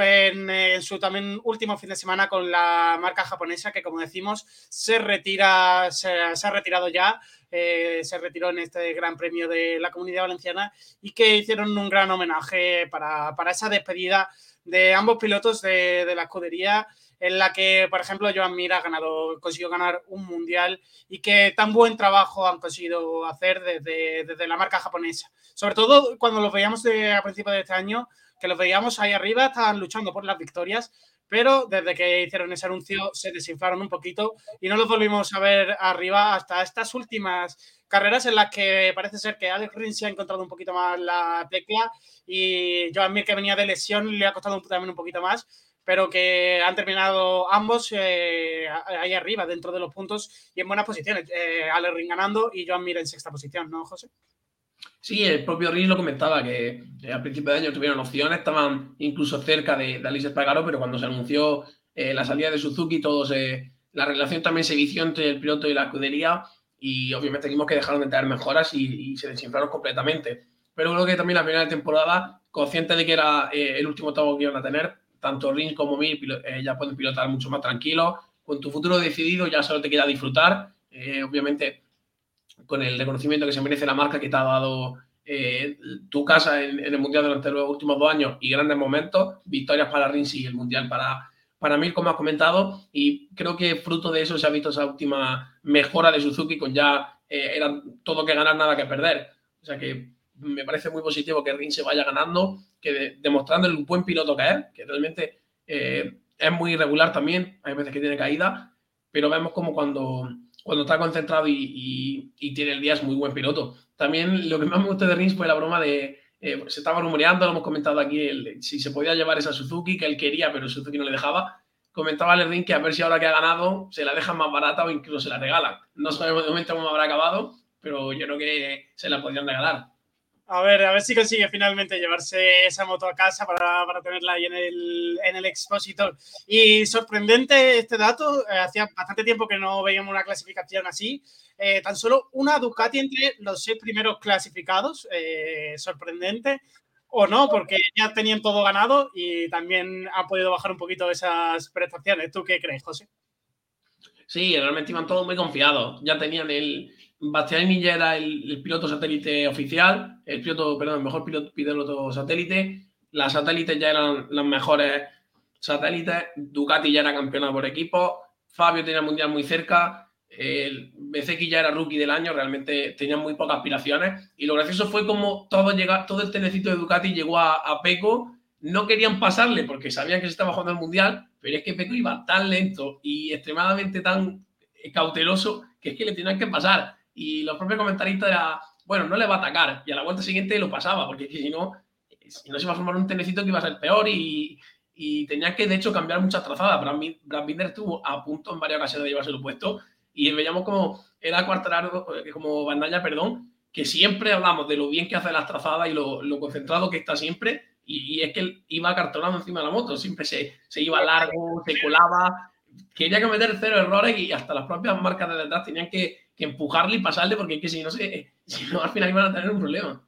en, en, su también último fin de semana con la marca japonesa que como decimos se retira se, se ha retirado ya eh, se retiró en este gran premio de la comunidad valenciana y que hicieron un gran homenaje para, para esa despedida de ambos pilotos de, de, la escudería en la que por ejemplo Joan Mir ganado consiguió ganar un mundial y que tan buen trabajo han conseguido hacer desde, desde la marca japonesa. Sobre todo cuando los veíamos de, a principios de este año que los veíamos ahí arriba, estaban luchando por las victorias, pero desde que hicieron ese anuncio se desinflaron un poquito y no los volvimos a ver arriba hasta estas últimas carreras en las que parece ser que Alex Rins se ha encontrado un poquito más la tecla y Joan Mir que venía de lesión le ha costado también un poquito más pero que han terminado ambos eh, ahí arriba, dentro de los puntos y en buenas posiciones. Eh, Alex Ring ganando y Joan Mir en sexta posición, ¿no, José? Sí, el propio Rins lo comentaba, que eh, al principio de año tuvieron opciones, estaban incluso cerca de, de Alice Espargaro, pero cuando se anunció eh, la salida de Suzuki, todo se, la relación también se vició entre el piloto y la escudería y obviamente vimos que dejaron de tener mejoras y, se desinflaron completamente. Pero creo que también la primera temporada, consciente de que era eh, el último tomo que iban a tener, tanto Rins como Mir eh, ya pueden pilotar mucho más tranquilos. Con tu futuro decidido ya solo te queda disfrutar. Eh, obviamente con el reconocimiento que se merece la marca que te ha dado eh, tu casa en, el Mundial durante los últimos dos años y grandes momentos, victorias para Rins y el Mundial para, para Mir, como has comentado, y creo que fruto de eso se ha visto esa última mejora de Suzuki con ya eh, era todo que ganar, nada que perder. O sea que me parece muy positivo que Rins se vaya ganando, que de, demostrando el buen piloto que es, que realmente eh, es muy irregular también, hay veces que tiene caída, pero vemos como cuando cuando está concentrado y, tiene el día es muy buen piloto. También lo que más me gustó de Rins fue la broma de, eh, se estaba rumoreando, lo hemos comentado aquí, si se podía llevar esa Suzuki, que él quería, pero Suzuki no le dejaba. Comentaba el Rins que a ver si ahora que ha ganado se la dejan más barata o incluso se la regalan. No sabemos de momento cómo habrá acabado, pero yo creo que se la podrían regalar. A ver, a ver si consigue finalmente llevarse esa moto a casa para, para tenerla ahí en el, en el expositor. Y sorprendente este dato, eh, hacía bastante tiempo que no veíamos una clasificación así. Eh, tan solo una Ducati entre los seis primeros clasificados, eh, sorprendente. O no, porque ya tenían todo ganado y también han podido bajar un poquito esas prestaciones. ¿Tú qué crees, José? Sí, realmente iban todos muy confiados. Ya tenían el, Bastianini ya era el, piloto satélite oficial, el piloto, perdón, el mejor piloto, piloto satélite. Las satélites ya eran las mejores satélites. Ducati ya era campeona por equipo. Fabio tenía el mundial muy cerca. El BCX ya era rookie del año, realmente tenía muy pocas aspiraciones. Y lo gracioso fue como todo, llega, todo el tenecito de Ducati llegó a, a. No querían pasarle porque sabían que se estaba jugando el mundial, pero es que Peco iba tan lento y extremadamente tan cauteloso que es que le tenían que pasar y los propios comentaristas era, bueno, no le va a atacar. Y a la vuelta siguiente lo pasaba, porque si no, si no se iba a formar un tenecito que iba a ser peor y, y tenía que, de hecho, cambiar muchas trazadas. Brad, Binder estuvo a punto en varias ocasiones de llevarse el puesto y veíamos como era Cuartararo, como Bandalla, perdón, que siempre hablamos de lo bien que hace las trazadas y lo, lo concentrado que está siempre. Y, y, es que iba cartonando encima de la moto, siempre se, se iba largo, se colaba, quería cometer cero errores y hasta las propias marcas de detrás tenían que, que empujarle y pasarle porque que si no, se, si no al final iban a tener un problema.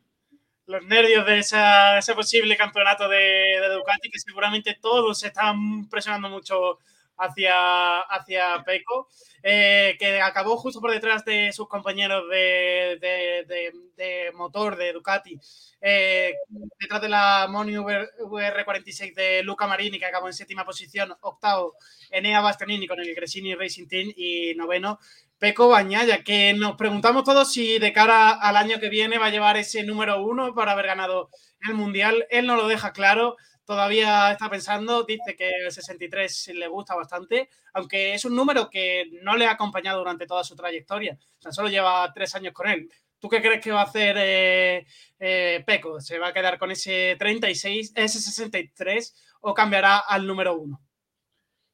Los nervios de ese posible campeonato de, de, Ducati, que seguramente todos se están presionando mucho hacia, hacia Peco, eh, que acabó justo por detrás de sus compañeros de motor de Ducati, eh, detrás de la Moni VR46 de Luca Marini, que acabó en séptima posición, octavo Enea Bastianini con el Gresini Racing Team y noveno Peco Bañaya, que nos preguntamos todos si de cara al año que viene va a llevar ese número uno para haber ganado el Mundial. Él no lo deja claro, todavía está pensando, dice que el 63 le gusta bastante, aunque es un número que no le ha acompañado durante toda su trayectoria. Sea, solo lleva tres años con él. ¿Tú qué crees que va a hacer eh, eh? ¿Se va a quedar con ese 36, ese 63 o cambiará al número uno?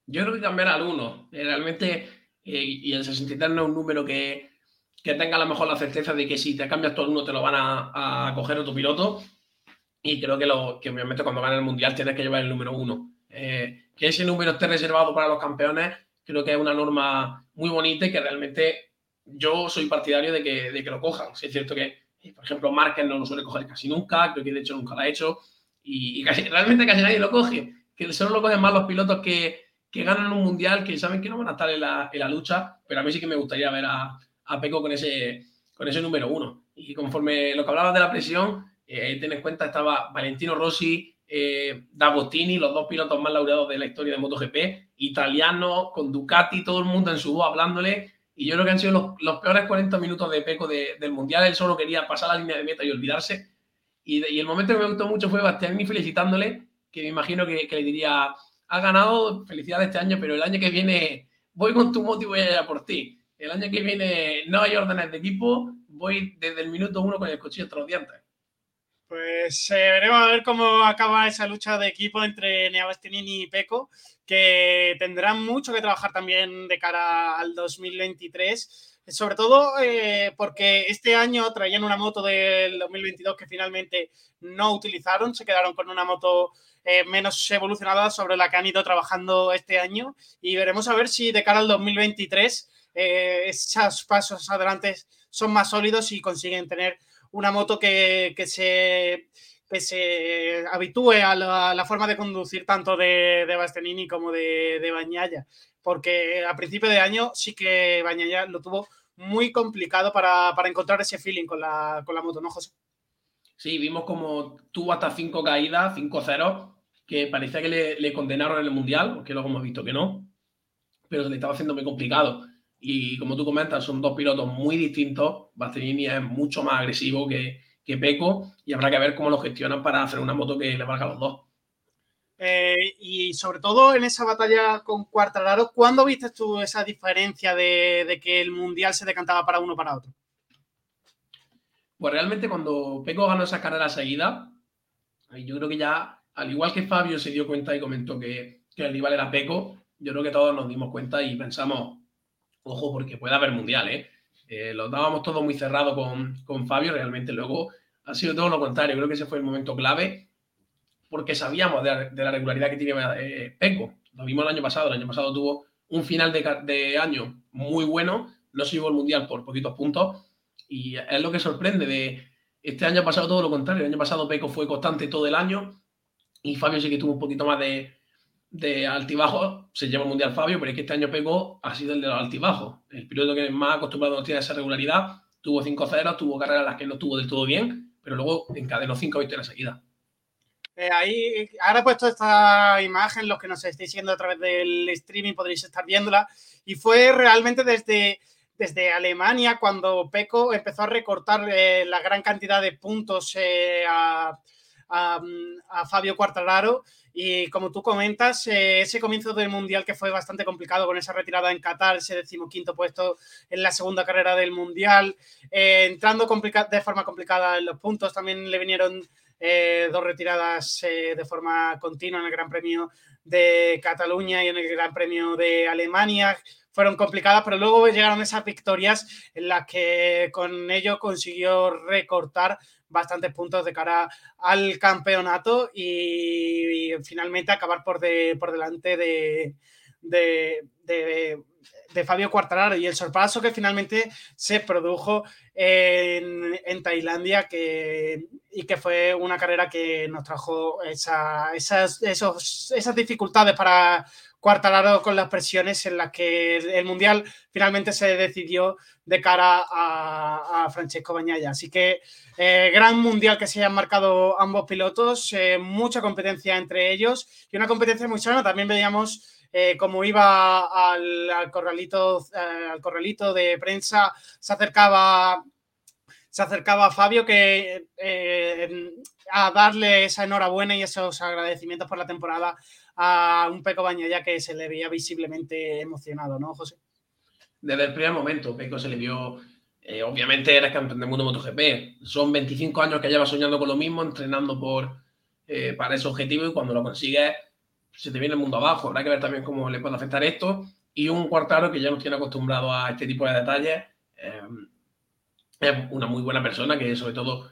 Yo creo que cambiará al uno. Realmente eh, y el 63 no es un número que, que, tenga a lo mejor la certeza de que si te cambias el uno te lo van a, a coger otro piloto. Y creo que, lo, que obviamente cuando gane el mundial tienes que llevar el número uno. Eh, que ese número esté reservado para los campeones, creo que es una norma muy bonita y que realmente yo soy partidario de que, de que lo cojan. Si es cierto que, por ejemplo, Márquez no lo suele coger casi nunca, creo que de hecho nunca lo ha hecho, y, y casi, realmente casi nadie lo coge. Que solo lo cogen más los pilotos que, que ganan un mundial, que saben que no van a estar en la, en la lucha, pero a mí sí que me gustaría ver a, a Peco con ese, con ese número uno. Y conforme lo que hablabas de la presión, eh, ten en cuenta, estaba Valentino Rossi, eh, D'Agostini, los dos pilotos más laureados de la historia de MotoGP, italiano, con Ducati, todo el mundo en su voz hablándole. Y yo creo que han sido los, los peores 40 minutos de Peco de, del Mundial. Él solo quería pasar la línea de meta y olvidarse. Y, y el momento que me gustó mucho fue Bastianini felicitándole, que me imagino que, que le diría ha ganado, felicidades este año, pero el año que viene voy con tu moto y voy allá por ti. El año que viene no hay órdenes de equipo, voy desde el minuto uno con el cuchillo entre los dientes. Pues eh, veremos a ver cómo acaba esa lucha de equipo entre Nea Bastianini y Peco, que tendrán mucho que trabajar también de cara al 2023. Sobre todo eh, porque este año traían una moto del 2022 que finalmente no utilizaron, se quedaron con una moto eh, menos evolucionada sobre la que han ido trabajando este año y veremos a ver si de cara al 2023 esos pasos adelante son más sólidos y consiguen tener una moto que, se, se habitúe a la, forma de conducir tanto de, de Bastianini como de, de Bañaya, porque a principio de año sí que Bañaya lo tuvo muy complicado para, encontrar ese feeling con la, con la moto, ¿no, José? Sí, vimos como tuvo hasta cinco caídas, 5-0, que parecía que le, le, condenaron en el Mundial, porque luego hemos visto que no, pero se le estaba haciendo muy complicado. Y como tú comentas, son dos pilotos muy distintos. Bastianini es mucho más agresivo que, que Peco y habrá que ver cómo lo gestionan para hacer una moto que le valga a los dos. Eh, y sobre todo en esa batalla con Cuartararo, ¿cuándo viste tú esa diferencia de, de, que el mundial se decantaba para uno para otro? Pues realmente cuando Peco ganó esa carrera seguida, yo creo que ya, al igual que Fabio se dio cuenta y comentó que, el rival era Peco, yo creo que todos nos dimos cuenta y pensamos, Ojo, porque puede haber mundial, ¿eh? ¿eh? lo dábamos todo muy cerrado con, con, Fabio, realmente luego ha sido todo lo contrario. Creo que ese fue el momento clave porque sabíamos de, la regularidad que tiene eh, Peco. Lo vimos el año pasado. El año pasado tuvo un final de, de año muy bueno. No se llevó el mundial por poquitos puntos. Y es lo que sorprende de este año pasado todo lo contrario. El año pasado Peco fue constante todo el año y Fabio sí que tuvo un poquito más de, de altibajo se el Mundial Fabio, pero es que este año pegó ha sido el de los altibajos. El piloto que más acostumbrado tiene esa regularidad, tuvo 5 ceros, tuvo carreras en las que no estuvo del todo bien, pero luego encadenó 5 victorias seguidas. Eh, ahí, ahora he puesto esta imagen, los que nos estéis viendo a través del streaming podréis estar viéndola, y fue realmente desde, desde Alemania cuando Peco empezó a recortar eh, la gran cantidad de puntos eh, a, a, Fabio Quartararo y como tú comentas, eh, ese comienzo del Mundial que fue bastante complicado con esa retirada en Qatar, ese decimoquinto puesto en la segunda carrera del Mundial, eh, entrando de forma complicada en los puntos, también le vinieron eh, dos retiradas de forma continua en el Gran Premio de Cataluña y en el Gran Premio de Alemania. Fueron complicadas, pero luego llegaron esas victorias en las que con ello consiguió recortar bastantes puntos de cara al campeonato y, finalmente acabar por, de, por delante de, de, de, Fabio Quartararo y el sorpaso que finalmente se produjo en, en Tailandia que, y que fue una carrera que nos trajo esa, esas, esas dificultades para Cuartararo con las presiones en las que el Mundial finalmente se decidió de cara a, Francesco Bañaya. Así que eh, gran Mundial que se hayan marcado ambos pilotos, eh, mucha competencia entre ellos y una competencia muy sana. También veíamos eh, cómo iba al, corralito, al corralito de prensa, se acercaba se acercaba a Fabio que a darle esa enhorabuena y esos agradecimientos por la temporada a un Peco Bañaya que se le veía visiblemente emocionado, ¿no, José? Desde el primer momento, Peco se le vio, eh, obviamente eres campeón del mundo MotoGP, son 25 años que lleva soñando con lo mismo, entrenando por, eh, para ese objetivo y cuando lo consigues se te viene el mundo abajo. Habrá que ver también cómo le puede afectar esto. Y un cuartaro que ya nos tiene acostumbrado a este tipo de detalles. Eh, es una muy buena persona que sobre todo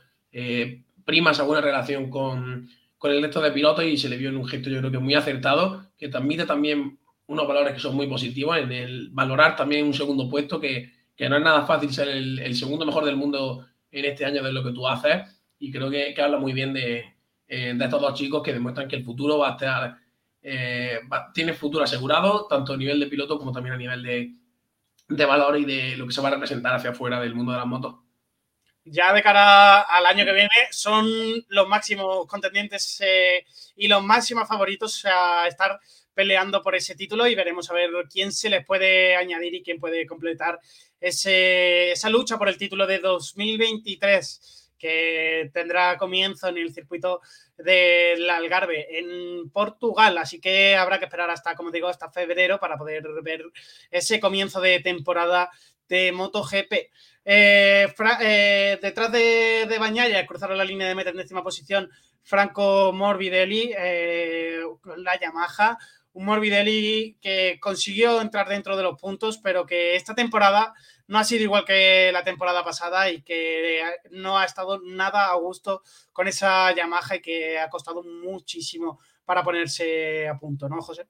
prima esa buena relación con, con el resto de pilotos y se le vio en un gesto yo creo que muy acertado, que transmite también unos valores que son muy positivos en el valorar también un segundo puesto, que, que no es nada fácil ser el, segundo mejor del mundo en este año de lo que tú haces y creo que, que habla muy bien de, eh, de, estos dos chicos que demuestran que el futuro va a estar, eh, tiene futuro asegurado, tanto a nivel de piloto como también a nivel de, de valor y de lo que se va a representar hacia afuera del mundo de las motos. Ya de cara al año que viene son los máximos contendientes eh, y los máximos favoritos a estar peleando por ese título y veremos a ver quién se les puede añadir y quién puede completar ese, esa lucha por el título de 2023 que tendrá comienzo en el circuito del Algarve en Portugal, así que habrá que esperar hasta, como digo, hasta febrero para poder ver ese comienzo de temporada de MotoGP. Eh, eh, detrás de, de Bañaya, cruzaron la línea de meta en décima posición, Franco Morbidelli, eh, la Yamaha. Un Morbidelli que consiguió entrar dentro de los puntos, pero que esta temporada no ha sido igual que la temporada pasada y que no ha estado nada a gusto con esa Yamaha y que ha costado muchísimo para ponerse a punto, ¿no, José?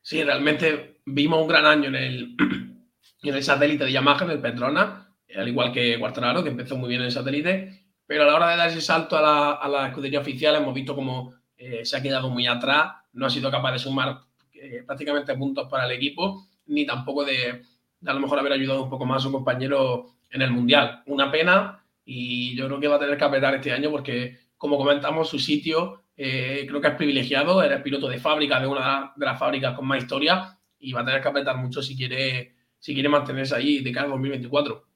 Sí, realmente vimos un gran año en el, en el satélite de Yamaha, en el Petrona, al igual que Quartararo, que empezó muy bien en el satélite, pero a la hora de dar ese salto a la, a la escudería oficial hemos visto como eh, se ha quedado muy atrás, no ha sido capaz de sumar eh, prácticamente puntos para el equipo, ni tampoco de, a lo mejor haber ayudado un poco más a su compañero en el Mundial. Una pena y yo creo que va a tener que apretar este año porque, como comentamos, su sitio eh, creo que es privilegiado, era piloto de fábrica, de una de las fábricas con más historia y va a tener que apretar mucho si quiere, si quiere mantenerse ahí de cara al 2024.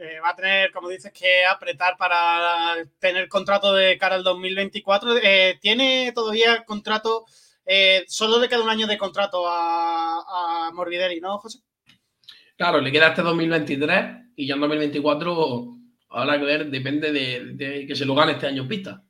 Eh, va a tener, como dices, que apretar para tener contrato de cara al 2024. Eh, tiene todavía contrato, eh, solo le queda un año de contrato a, a, Morbidelli, ¿no, José? Claro, le queda este 2023 y ya en 2024 habrá que ver, depende de, que se lo gane este año en pista.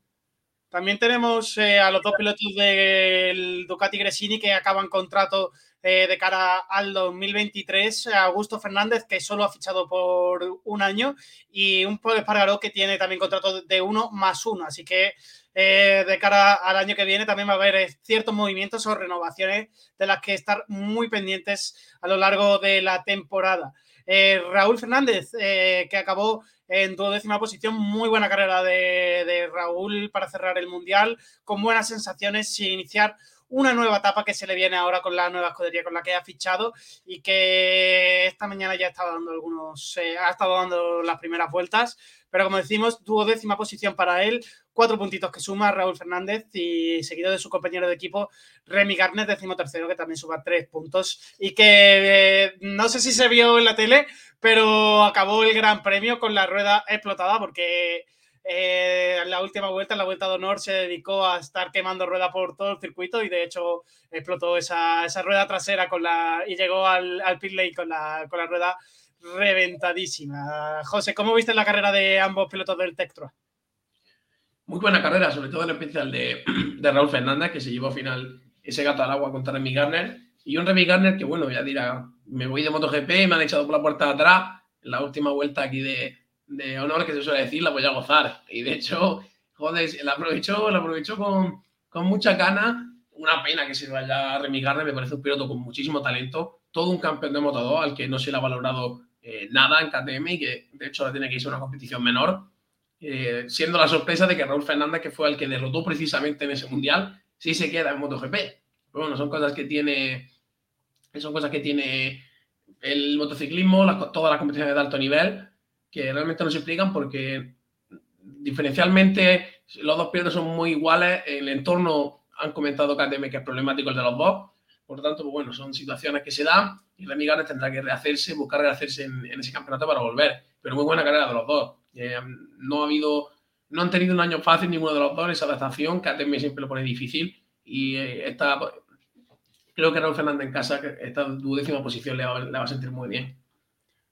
También tenemos eh, a los dos pilotos del Ducati Gresini que acaban contrato eh, de cara al 2023. Augusto Fernández, que solo ha fichado por un año, y un Paul Espargaró que tiene también contrato de uno más uno. Así que eh, de cara al año que viene también va a haber eh, ciertos movimientos o renovaciones de las que estar muy pendientes a lo largo de la temporada. Eh, Raúl Fernández, que acabó en duodécima posición, muy buena carrera de, Raúl para cerrar el Mundial, con buenas sensaciones y iniciar una nueva etapa que se le viene ahora con la nueva escudería con la que ha fichado y que esta mañana ya estaba dando algunos, ha estado dando las primeras vueltas, pero como decimos, tuvo décima posición para él, cuatro puntitos que suma Raúl Fernández y seguido de su compañero de equipo Remy Garnet, décimo tercero, que también suma tres puntos y que eh, no sé si se vio en la tele, pero acabó el gran premio con la rueda explotada porque eh, en la última vuelta, en la vuelta de honor, se dedicó a estar quemando rueda por todo el circuito y de hecho explotó esa, esa rueda trasera con la, y llegó al, al pit lane con la, con la rueda reventadísima. José, ¿cómo viste la carrera de ambos pilotos del Tectro? Muy buena carrera, sobre todo en especial de, de Raúl Fernández, que se llevó al final ese gato al agua contra Remy Garner. Y un Remy Garner que, bueno, ya dirá, me voy de MotoGP, me han echado por la puerta de atrás. En la última vuelta aquí de, de honor que se suele decir, la voy a gozar. Y de hecho, joder, la aprovechó, la aprovechó con, con mucha gana. Una pena que se vaya a Remy Garner, me parece un piloto con muchísimo talento, todo un campeón de Moto 2 al que no se le ha valorado eh, nada en KTM y que de hecho tiene que irse a una competición menor. Eh, siendo la sorpresa de que Raúl Fernández, que fue el que derrotó precisamente en ese mundial, sí se queda en MotoGP. Pero bueno, son cosas que tiene, son cosas que tiene el motociclismo, todas las competiciones de alto nivel, que realmente no se explican porque diferencialmente los dos pilotos son muy iguales, el entorno han comentado KTM que es problemático el de los dos, por lo tanto, pues bueno, son situaciones que se dan y Remy Garner tendrá que rehacerse, buscar rehacerse en, en, ese campeonato para volver. Pero muy buena carrera de los dos. Eh, no ha habido, no han tenido un año fácil ninguno de los dos, esa adaptación, KTM siempre lo pone difícil y eh, esta, creo que Raúl Fernández en casa, esta duodécima posición le va, a sentir muy bien.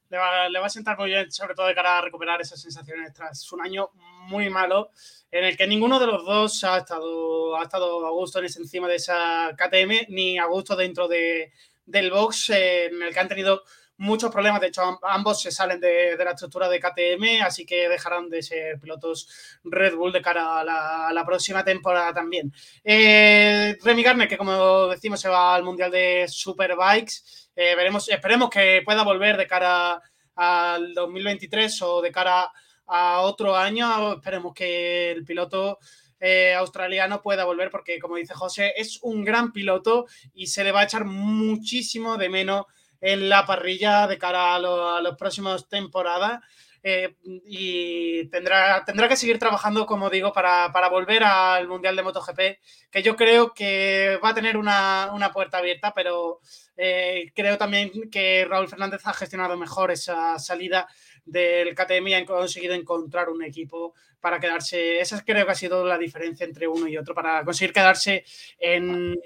Le va, le va, a sentar muy bien, sobre todo de cara a recuperar esas sensaciones tras un año muy malo en el que ninguno de los dos ha estado, ha estado a gusto en encima de esa KTM ni a gusto dentro de, del box eh, en el que han tenido muchos problemas. De hecho, ambos se salen de, de, la estructura de KTM, así que dejarán de ser pilotos Red Bull de cara a la, próxima temporada también. Eh, Remy Garner, que como decimos, se va al Mundial de Superbikes. Eh, veremos, esperemos que pueda volver de cara al 2023 o de cara a otro año. Esperemos que el piloto eh, australiano pueda volver porque, como dice José, es un gran piloto y se le va a echar muchísimo de menos en la parrilla de cara a, lo, a las próximas temporadas. Eh, y tendrá, tendrá que seguir trabajando, como digo, para, para, volver al Mundial de MotoGP, que yo creo que va a tener una, una puerta abierta, pero eh, creo también que Raúl Fernández ha gestionado mejor esa salida del KTM y han conseguido encontrar un equipo para quedarse. Esa creo que ha sido la diferencia entre uno y otro, para conseguir quedarse en,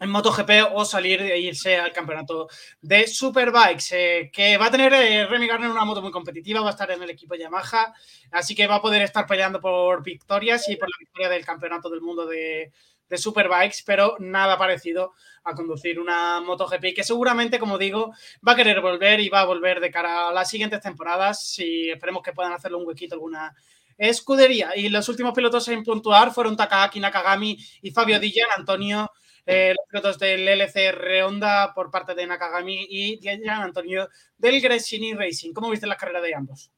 en MotoGP o salir e irse al campeonato de Superbikes, eh, que va a tener eh, Remy Garner una moto muy competitiva, va a estar en el equipo Yamaha, así que va a poder estar peleando por victorias y por la victoria del campeonato del mundo de, de Superbikes, pero nada parecido a conducir una MotoGP que seguramente, como digo, va a querer volver y va a volver de cara a las siguientes temporadas y esperemos que puedan hacerle un huequito alguna escudería. Y los últimos pilotos en puntuar fueron Takaki Nakagami y Fabio Di Gian Antonio los pilotos del LCR Honda por parte de Nakagami y Gian Antonio del Gresini Racing. ¿Cómo viste la carrera de ambos?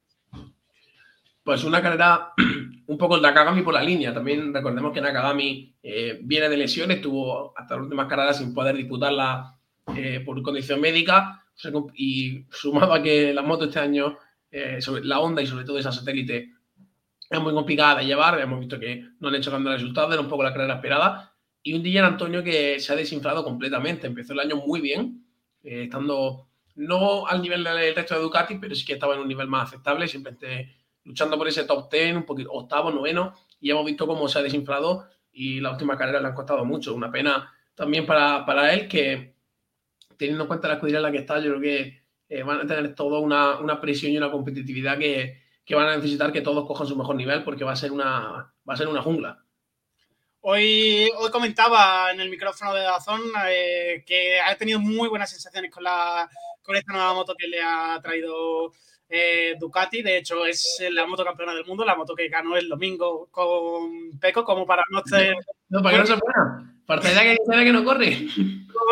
Pues una carrera un poco el Nakagami por la línea. También recordemos que Nakagami eh, viene de lesiones, tuvo hasta las últimas carreras sin poder disputarla eh, por condición médica. Y sumado a que la moto este año, eh, sobre la Honda y sobre todo esa satélite, es muy complicada de llevar. Hemos visto que no han hecho grandes resultados, era un poco la carrera esperada. Y un Dylan Antonio que se ha desinflado completamente. Empezó el año muy bien, estando no al nivel del resto de Ducati, pero sí que estaba en un nivel más aceptable. Simplemente luchando por ese top 10, un poquito octavo, noveno, y hemos visto cómo se ha desinflado y la última carrera le han costado mucho. Una pena también para, para él que, teniendo en cuenta la escudería en la que está, yo creo que eh, van a tener toda una, una, presión y una competitividad que, que, van a necesitar que todos cojan su mejor nivel porque va a ser una, va a ser una jungla. Hoy, hoy comentaba en el micrófono de Dazón eh, que ha tenido muy buenas sensaciones con, la, con esta nueva moto que le ha traído eh, Ducati, de hecho es la moto campeona del mundo, la moto que ganó el domingo con Peco, como para no hacer... No, para que no se que no corre.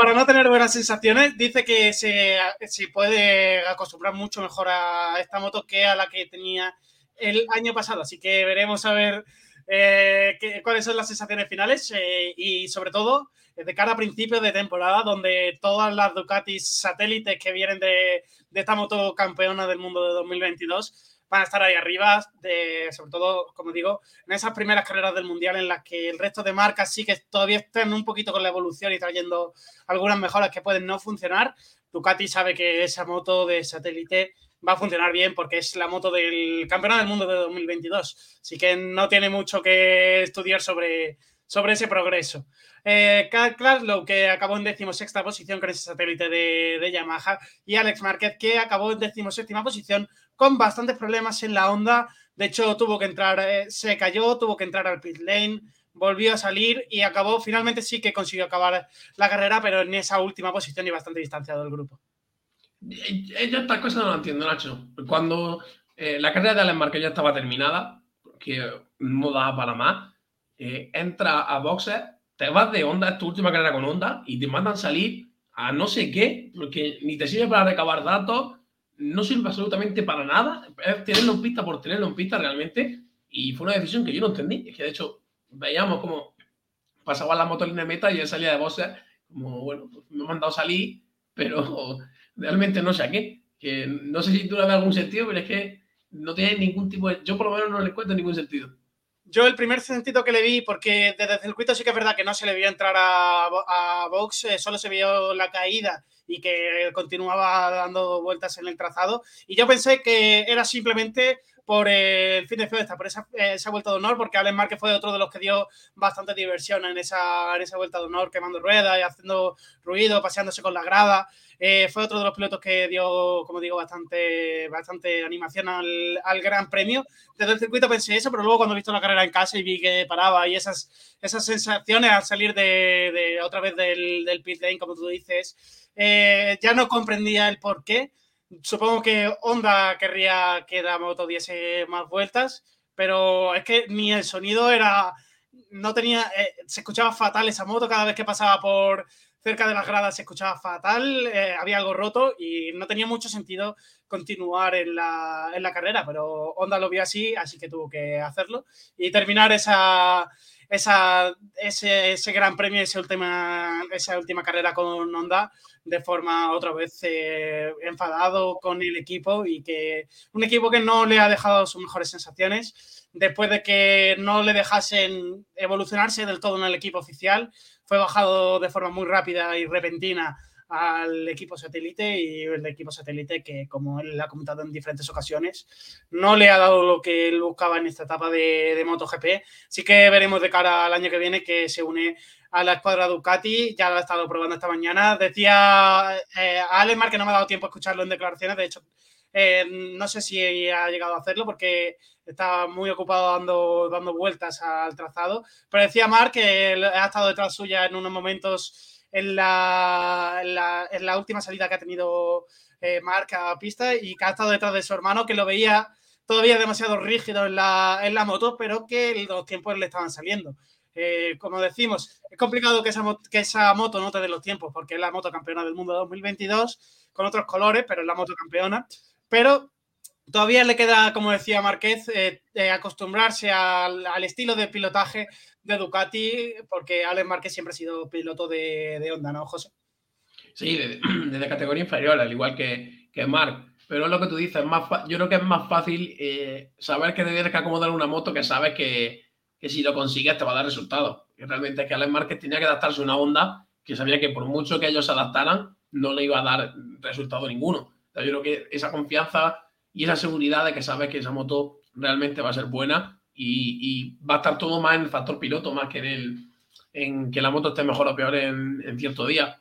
para no tener buenas sensaciones, dice que se, se puede acostumbrar mucho mejor a esta moto que a la que tenía el año pasado, así que veremos a ver eh, cuáles son las sensaciones finales eh, y sobre todo de cara a principios de temporada, donde todas las Ducatis satélites que vienen de, de esta moto campeona del mundo de 2022 van a estar ahí arriba, de, sobre todo, como digo, en esas primeras carreras del Mundial en las que el resto de marcas sí que todavía están un poquito con la evolución y trayendo algunas mejoras que pueden no funcionar. Ducati sabe que esa moto de satélite va a funcionar bien porque es la moto del campeonato del mundo de 2022. Así que no tiene mucho que estudiar sobre, sobre ese progreso. Eh, Klaslow, que acabó en decimosexta posición con ese satélite de, de, Yamaha, y Alex Márquez, que acabó en decimoséptima posición con bastantes problemas en la onda. De hecho, tuvo que entrar, eh, se cayó, tuvo que entrar al pit lane, volvió a salir y acabó, finalmente sí que consiguió acabar la carrera, pero en esa última posición y bastante distanciado del grupo. Yo estas cosas no lo entiendo, Nacho. Cuando eh, la carrera de Alex Márquez ya estaba terminada, que no daba para más, eh, entra a boxes te vas de onda, es tu última carrera con onda, y te mandan salir a no sé qué, porque ni te sirve para recabar datos, no sirve absolutamente para nada, es tenerlo en pista por tenerlo en pista realmente, y fue una decisión que yo no entendí, es que de hecho veíamos como pasaba la moto en de meta y él salía de boxes, como bueno, pues me han mandado salir, pero realmente no sé a qué, que no sé si tú le das algún sentido, pero es que no tiene ningún tipo de, yo por lo menos no le encuentro ningún sentido. Yo el primer sentido que le vi, porque desde el circuito sí que es verdad que no se le vio entrar a, a Vox, eh, solo se vio la caída y que continuaba dando vueltas en el trazado. Y yo pensé que era simplemente por el fin de fiesta, por esa, esa, vuelta de honor, porque Alex Márquez fue otro de los que dio bastante diversión en esa, en esa vuelta de honor, quemando ruedas y haciendo ruido, paseándose con la grada. Eh, fue otro de los pilotos que dio, como digo, bastante, bastante animación al, al, Gran Premio. Desde el circuito pensé eso, pero luego cuando he visto la carrera en casa y vi que paraba y esas, esas sensaciones al salir de, de otra vez del, del, pit lane, como tú dices, eh, ya no comprendía el por qué. Supongo que Honda querría que la moto diese más vueltas, pero es que ni el sonido era, no tenía, eh, se escuchaba fatal esa moto cada vez que pasaba por cerca de las gradas se escuchaba fatal, eh, había algo roto y no tenía mucho sentido continuar en la, en la, carrera, pero Honda lo vio así, así que tuvo que hacerlo y terminar esa, esa, ese, ese gran premio, esa última, esa última carrera con Honda de forma otra vez eh, enfadado con el equipo y que un equipo que no le ha dejado sus mejores sensaciones. Después de que no le dejasen evolucionarse del todo en el equipo oficial fue bajado de forma muy rápida y repentina al equipo satélite y el equipo satélite que, como él ha comentado en diferentes ocasiones, no le ha dado lo que él buscaba en esta etapa de, de MotoGP. Sí que veremos de cara al año que viene que se une a la escuadra Ducati, ya lo ha estado probando esta mañana. Decía eh, Alemar que no me ha dado tiempo a escucharlo en declaraciones, de hecho, eh, no sé si ha llegado a hacerlo porque estaba muy ocupado dando, dando vueltas al trazado, pero decía Mark que ha estado detrás suya en unos momentos en la, en la, en la última salida que ha tenido eh, Mark a pista y que ha estado detrás de su hermano, que lo veía todavía demasiado rígido en la, en la moto, pero que los tiempos le estaban saliendo. Eh, como decimos, es complicado que esa, que esa moto no te los tiempos, porque es la moto campeona del mundo 2022, con otros colores, pero es la moto campeona. Pero todavía le queda, como decía Márquez, eh, eh, acostumbrarse al, estilo de pilotaje de Ducati, porque Alex Márquez siempre ha sido piloto de, de Honda, ¿no, José? Sí, desde de, de categoría inferior, al igual que, que. Pero es lo que tú dices, más yo creo que es más fácil eh, saber que te tienes que acomodar una moto que sabes que, que si lo consigues te va a dar resultados. Y realmente es que Alex Márquez tenía que adaptarse a una Honda que sabía que por mucho que ellos se adaptaran, no le iba a dar resultado ninguno. Yo creo que esa confianza y esa seguridad de que sabes que esa moto realmente va a ser buena y, y va a estar todo más en el factor piloto, más que en, el, en que la moto esté mejor o peor en, en cierto día.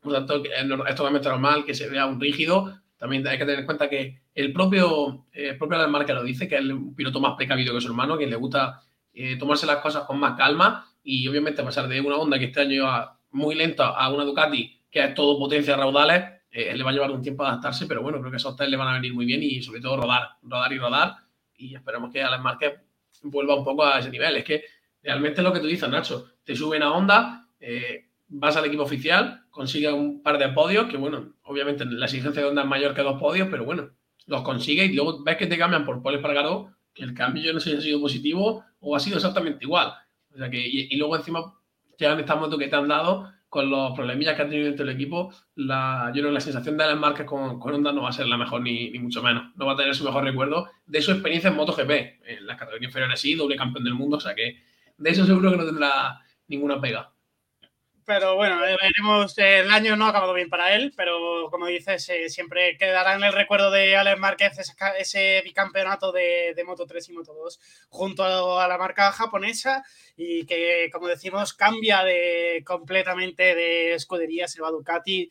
Por tanto, es totalmente normal que se vea un rígido. También hay que tener en cuenta que el propio, el propio Alex Márquez lo dice, que es un piloto más precavido que su hermano, que le gusta eh, tomarse las cosas con más calma y obviamente pasar de una Honda que este año iba muy lenta a una Ducati que es todo potencia raudales, eh, le va a llevar un tiempo adaptarse, pero bueno, creo que esos tres le van a venir muy bien y sobre todo rodar, rodar y rodar y esperemos que Alex Márquez vuelva un poco a ese nivel. Es que realmente es lo que tú dices, Nacho, te suben a Honda, eh, vas al equipo oficial, consigues un par de podios, que bueno, obviamente la exigencia de Honda es mayor que dos podios, pero bueno, los consigues y luego ves que te cambian por Paul Espargaró, que el cambio yo no sé si ha sido positivo o ha sido exactamente igual. O sea que, y, y luego encima ya en esta moto que te han dado, con los problemillas que ha tenido dentro del equipo, la, yo creo la sensación de Márquez con, con, Honda no va a ser la mejor ni, ni, mucho menos. No va a tener su mejor recuerdo de su experiencia en MotoGP. En las categorías inferiores sí, doble campeón del mundo, o sea que de eso seguro que no tendrá ninguna pega. Pero bueno, eh, veremos. El año no ha acabado bien para él, pero como dices, eh, siempre quedará en el recuerdo de Alex Márquez ese, ese bicampeonato de, de, Moto 3 y Moto 2 junto a la marca japonesa y que, como decimos, cambia de, completamente de escudería, se va a Ducati.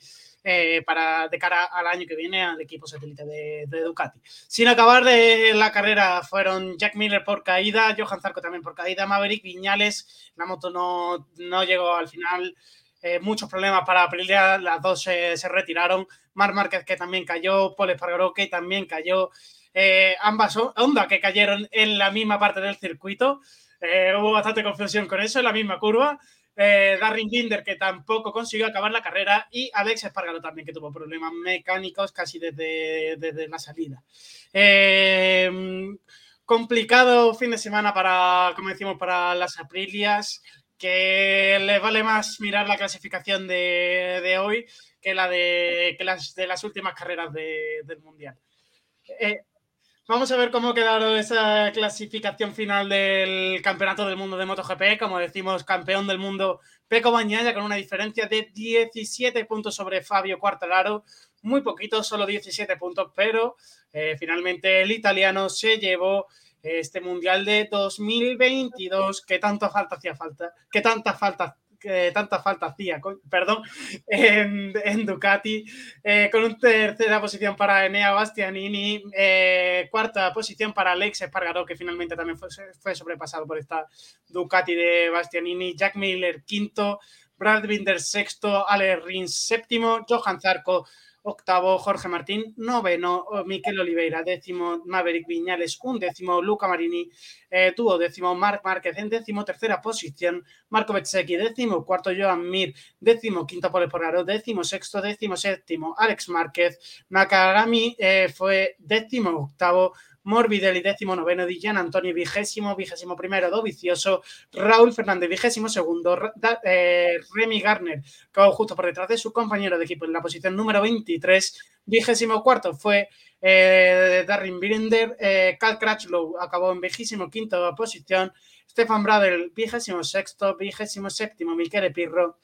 Eh, para de cara al año que viene al equipo satélite de, de, Ducati. Sin acabar de la carrera fueron Jack Miller por caída, Johan Zarco también por caída, Maverick Viñales, la moto no, no llegó al final, eh, muchos problemas para Aprilia, las dos se, se retiraron, Mar Márquez que también cayó, Paul Espargaró que también cayó, eh, ambas Honda que cayeron en la misma parte del circuito, eh, hubo bastante confusión con eso en la misma curva, eh, Darren Binder, que tampoco consiguió acabar la carrera, y Alex Espargaro también, que tuvo problemas mecánicos casi desde, desde la salida. Eh, complicado fin de semana para, como decimos, para las Aprilias, que les vale más mirar la clasificación de, de hoy que la de, que las, de las últimas carreras de, del Mundial. Eh, Vamos a ver cómo quedaron esa clasificación final del Campeonato del Mundo de MotoGP. Como decimos, campeón del mundo Peco Bañaya con una diferencia de 17 puntos sobre Fabio Quartararo. Muy poquito, solo 17 puntos, pero eh, finalmente el italiano se llevó este Mundial de 2022 que tanto falta hacía falta, que tanta falta tanta falta hacía, perdón, en, en Ducati, eh, con una tercera posición para Enea Bastianini, eh, cuarta posición para Alex Espargaró, que finalmente también fue, fue, sobrepasado por esta Ducati de Bastianini, Jack Miller quinto, Brad Binder sexto, Ale Rins séptimo, Johan Zarco octavo Jorge Martín, noveno Miquel Oliveira, décimo Maverick Viñales, un décimo Luca Marini, eh, tuvo décimo Marc Márquez en décimo tercera posición, Marco Bezzecchi décimo cuarto Joan Mir, décimo quinto Pole Porgaro, décimo sexto, décimo séptimo Alex Márquez, Nakagami eh, fue décimo octavo, Morbidelli, décimo noveno, Dillan Antonio, vigésimo, vigésimo primero, Dovicioso, Raúl Fernández, vigésimo segundo, eh, Remy Garner, acabó justo por detrás de su compañero de equipo en la posición número 23, vigésimo cuarto fue eh, Darren Binder, eh, Cal Cratchlow acabó en vigésimo quinto posición, Stefan Bradel, vigésimo sexto, vigésimo séptimo, Michele Pirro,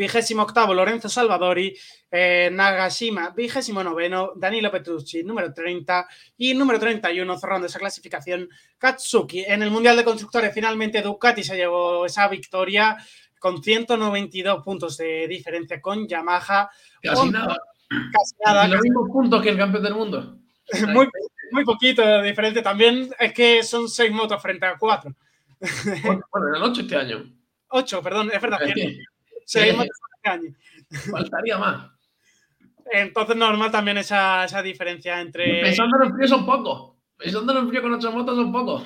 vigésimo octavo Lorenzo Salvadori, eh, Nagashima, vigésimo noveno, Danilo Petrucci, número 30 y número 31, cerrando esa clasificación, Katsuki. En el Mundial de Constructores, finalmente Ducati se llevó esa victoria con 192 puntos de diferencia con Yamaha. Casi nada. Casi nada, Los mismos puntos que el campeón del mundo. muy, muy poquito de diferente. También es que son seis motos frente a cuatro. Bueno, eran ocho este año. Ocho, perdón, es verdad. Es cierto. que Año. Faltaría más. Entonces, normal también esa, esa diferencia entre. Pensándolo en frío son pocos. Pensándolo en frío con ocho motos son pocos.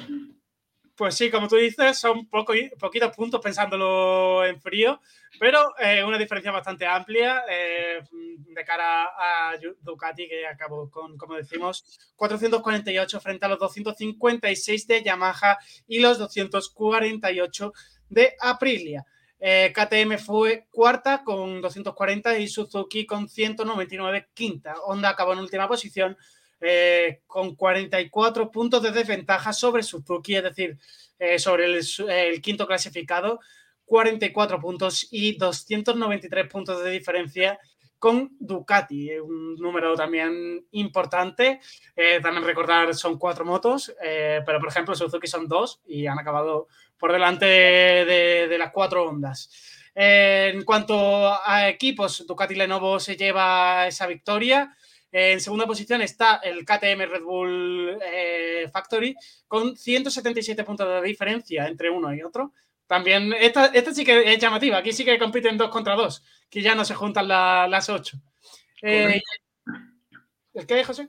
Pues sí, como tú dices, son poco, poquitos puntos pensándolo en frío, pero eh, una diferencia bastante amplia eh, de cara a Ducati, que acabó con, como decimos, 448 frente a los 256 de Yamaha y los 248 de Aprilia. Eh, KTM fue cuarta con 240 y Suzuki con 199 quinta. Honda acabó en última posición eh, con 44 puntos de desventaja sobre Suzuki, es decir, eh, sobre el, quinto clasificado, 44 puntos y 293 puntos de diferencia con Ducati, un número también importante. También recordar, son cuatro motos, pero por ejemplo Suzuki son dos y han acabado por delante de, de las cuatro ondas. Eh, en cuanto a equipos, Ducati Lenovo se lleva esa victoria. Eh, en segunda posición está el KTM Red Bull eh, Factory con 177 puntos de diferencia entre uno y otro. También, esta, esta sí que es llamativa. Aquí sí que compiten dos contra dos, que ya no se juntan la- las ocho. ¿El qué, José?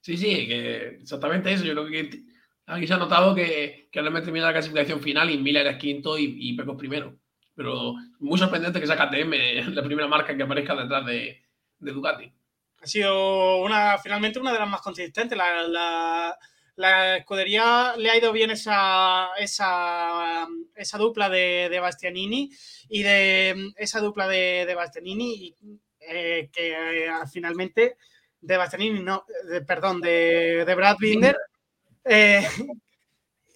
Sí, sí, que exactamente eso. Yo creo que aquí se ha notado que, que realmente termina la clasificación final y Miller es quinto y, y Pecos primero. Pero muy sorprendente que sea KTM la primera marca que aparezca detrás de, de Ducati. Ha sido una, finalmente una de las más consistentes. La, escudería le ha ido bien esa, esa, dupla de, Bastianini y de esa dupla de, Bastianini y, eh, que eh, finalmente de Bastianini, no, perdón, de, de Brad Binder eh,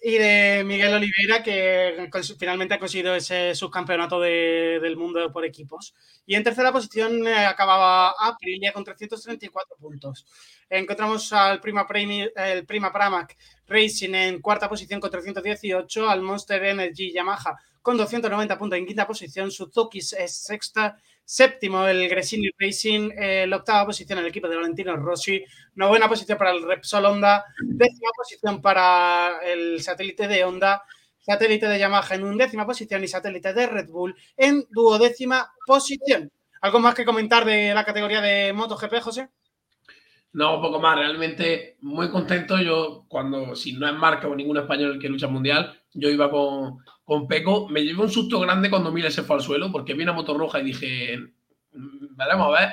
y de Miguel Oliveira, que finalmente ha conseguido ese subcampeonato de- del mundo por equipos. Y en tercera posición eh, acababa Aprilia con 334 puntos. Encontramos al Prima, Premi- el Prima Pramac Racing en cuarta posición con 318, al Monster Energy Yamaha con 290 puntos en quinta posición, Suzuki es sexta, séptimo el Gresini Racing, eh, la octava posición el equipo de Valentino Rossi, novena posición para el Repsol Honda, décima posición para el satélite de Honda, satélite de Yamaha en undécima posición y satélite de Red Bull en duodécima posición. ¿Algo más que comentar de la categoría de MotoGP, José? No, poco más. Realmente muy contento. Yo, cuando, si no es marca o ningún español que lucha mundial, yo iba con, con Peco. Me llevé un susto grande cuando Miller se fue al suelo, porque vi una moto roja y dije, "Mm, veremos a ver.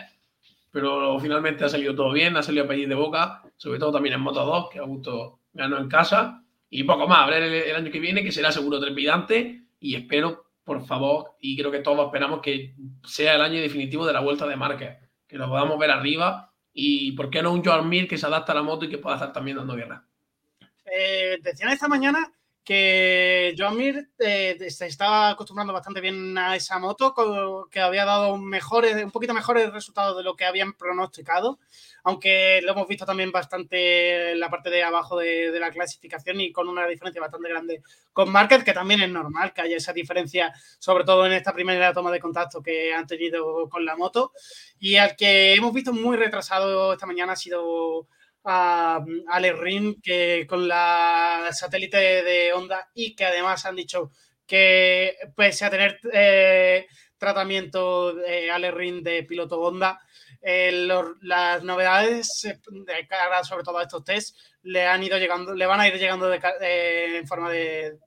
Pero finalmente ha salido todo bien, ha salido a pedir de boca, sobre todo también en Moto 2, que a gusto ganó en casa. Y poco más, ver el, el año que viene, que será seguro trepidante. Y espero, por favor, y creo que todos esperamos que sea el año definitivo de la vuelta de Márquez, que lo podamos ver arriba y por qué no un Joan Mir que se adapta a la moto y que pueda estar también dando guerra. Eh, decían esta mañana que Joan Mir eh, se estaba acostumbrando bastante bien a esa moto, que había dado mejores, un poquito mejores resultados de lo que habían pronosticado, aunque lo hemos visto también bastante en la parte de abajo de, de la clasificación y con una diferencia bastante grande con Márquez, que también es normal que haya esa diferencia, sobre todo en esta primera toma de contacto que han tenido con la moto. Y al que hemos visto muy retrasado esta mañana ha sido a Alex Rin, que con la satélite de Honda y que además han dicho que pese a tener eh, tratamiento de Alex Rin de piloto Honda, eh, los- las novedades eh, sobre todo a estos test le han ido llegando, le van a ir llegando de eh, en forma de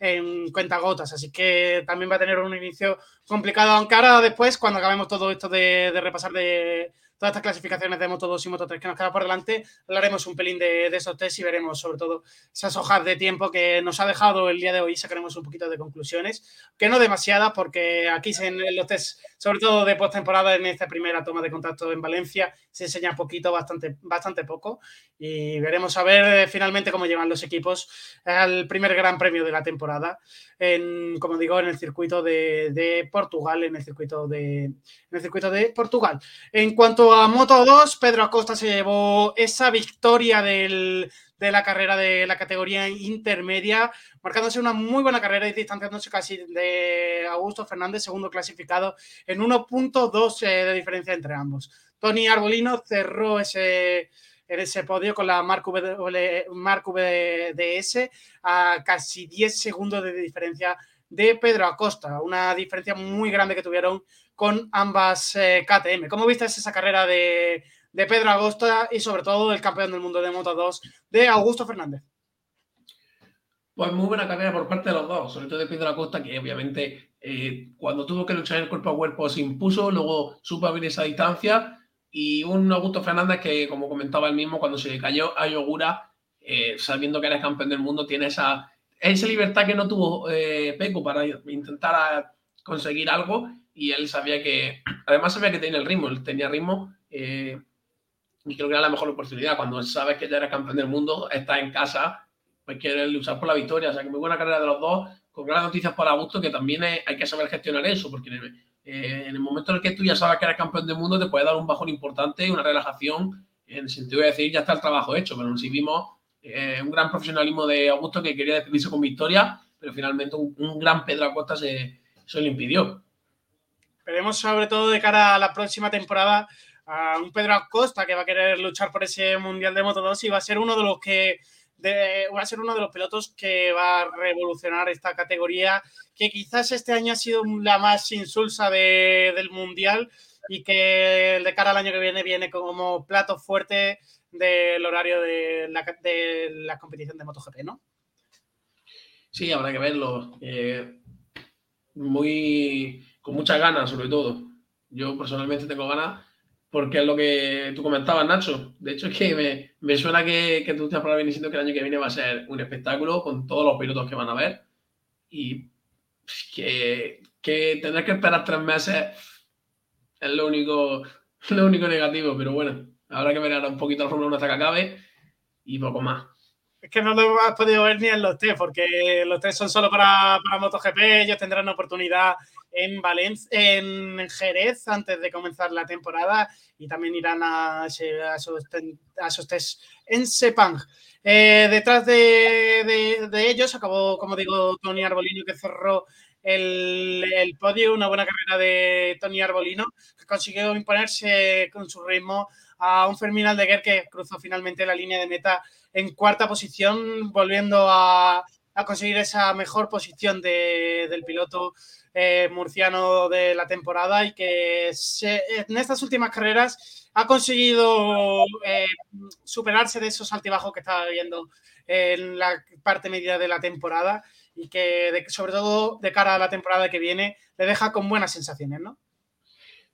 en cuentagotas, así que también va a tener un inicio complicado, aunque ahora después, cuando acabemos todo esto de repasar de todas estas clasificaciones de Moto 2 y Moto 3 que nos queda por delante, hablaremos un pelín de, de esos test y veremos sobre todo esas hojas de tiempo que nos ha dejado el día de hoy sacaremos un poquito de conclusiones, que no demasiadas porque aquí en los test, sobre todo de postemporada en esta primera toma de contacto en Valencia, se enseña poquito, bastante, bastante poco y veremos a ver eh, finalmente cómo llevan los equipos al primer gran premio de la temporada, en, como digo, en el circuito de, Portugal, en el circuito de, el circuito de Portugal. En cuanto a Moto 2, Pedro Acosta se llevó esa victoria de la carrera de la categoría intermedia, marcándose una muy buena carrera y distanciándose casi de Augusto Fernández, segundo clasificado, en 1.2 eh, de diferencia entre ambos. Tony Arbolino cerró ese, ese podio con la Mark, VDS a casi 10 segundos de diferencia de Pedro Acosta, una diferencia muy grande que tuvieron con ambas eh, KTM. ¿Cómo viste esa carrera de, de Pedro Acosta y sobre todo el campeón del mundo de Moto 2 de Augusto Fernández? Pues muy buena carrera por parte de los dos, sobre todo de Pedro Acosta, que obviamente eh, cuando tuvo que luchar el cuerpo a cuerpo se impuso, luego supo abrir esa distancia y un Augusto Fernández que, como comentaba él mismo, cuando se cayó a Yogura, eh, sabiendo que eres campeón del mundo, tiene esa, esa libertad que no tuvo eh, Peco para intentar conseguir algo y él sabía que, además sabía que tenía el ritmo, él tenía ritmo y creo que era la mejor oportunidad. Cuando sabes que ya eres campeón del mundo, estás en casa pues quiere luchar por la victoria. O sea, que muy buena carrera de los dos, con grandes noticias para Augusto, que también hay que saber gestionar eso, porque eh, en el, momento en el que tú ya sabes que eres campeón del mundo, te puede dar un bajón importante, una relajación, en el sentido de decir, ya está el trabajo hecho, pero si vimos eh, un gran profesionalismo de Augusto que quería despedirse con victoria, pero finalmente un, gran Pedro Acosta se, se lo impidió. Veremos sobre todo de cara a la próxima temporada a un Pedro Acosta que va a querer luchar por ese Mundial de Moto 2 y va a ser uno de los que va a ser uno de los pilotos que va a revolucionar esta categoría, que quizás este año ha sido la más insulsa del Mundial y que de cara al año que viene viene como plato fuerte del horario de la, de la competición de MotoGP, ¿no? Sí, habrá que verlo. Eh, muy, con muchas ganas, sobre todo. Yo personalmente tengo ganas porque es lo que tú comentabas, Nacho. De hecho, es que me, suena que, que tú estás por diciendo que el año que viene va a ser un espectáculo con todos los pilotos que van a ver y que, que tener que esperar tres meses es lo único, lo único negativo, pero bueno, habrá que ver ahora un poquito la Fórmula 1 hasta que acabe y poco más. Es que no lo has podido ver ni en los test, porque los test son solo para, para MotoGP, ellos tendrán oportunidad en Valencia, en Jerez antes de comenzar la temporada y también irán a, a, esos, test en Sepang. Eh, detrás de, ellos acabó, como digo, Tony Arbolino que cerró el, el, podio, una buena carrera de Tony Arbolino, que consiguió imponerse con su ritmo a un Fermín Aldeguer que cruzó finalmente la línea de meta en cuarta posición, volviendo a, conseguir esa mejor posición de, del piloto eh, murciano de la temporada y que en estas últimas carreras ha conseguido eh, superarse de esos altibajos que estaba viendo en la parte media de la temporada y que sobre todo de cara a la temporada que viene le deja con buenas sensaciones, ¿no?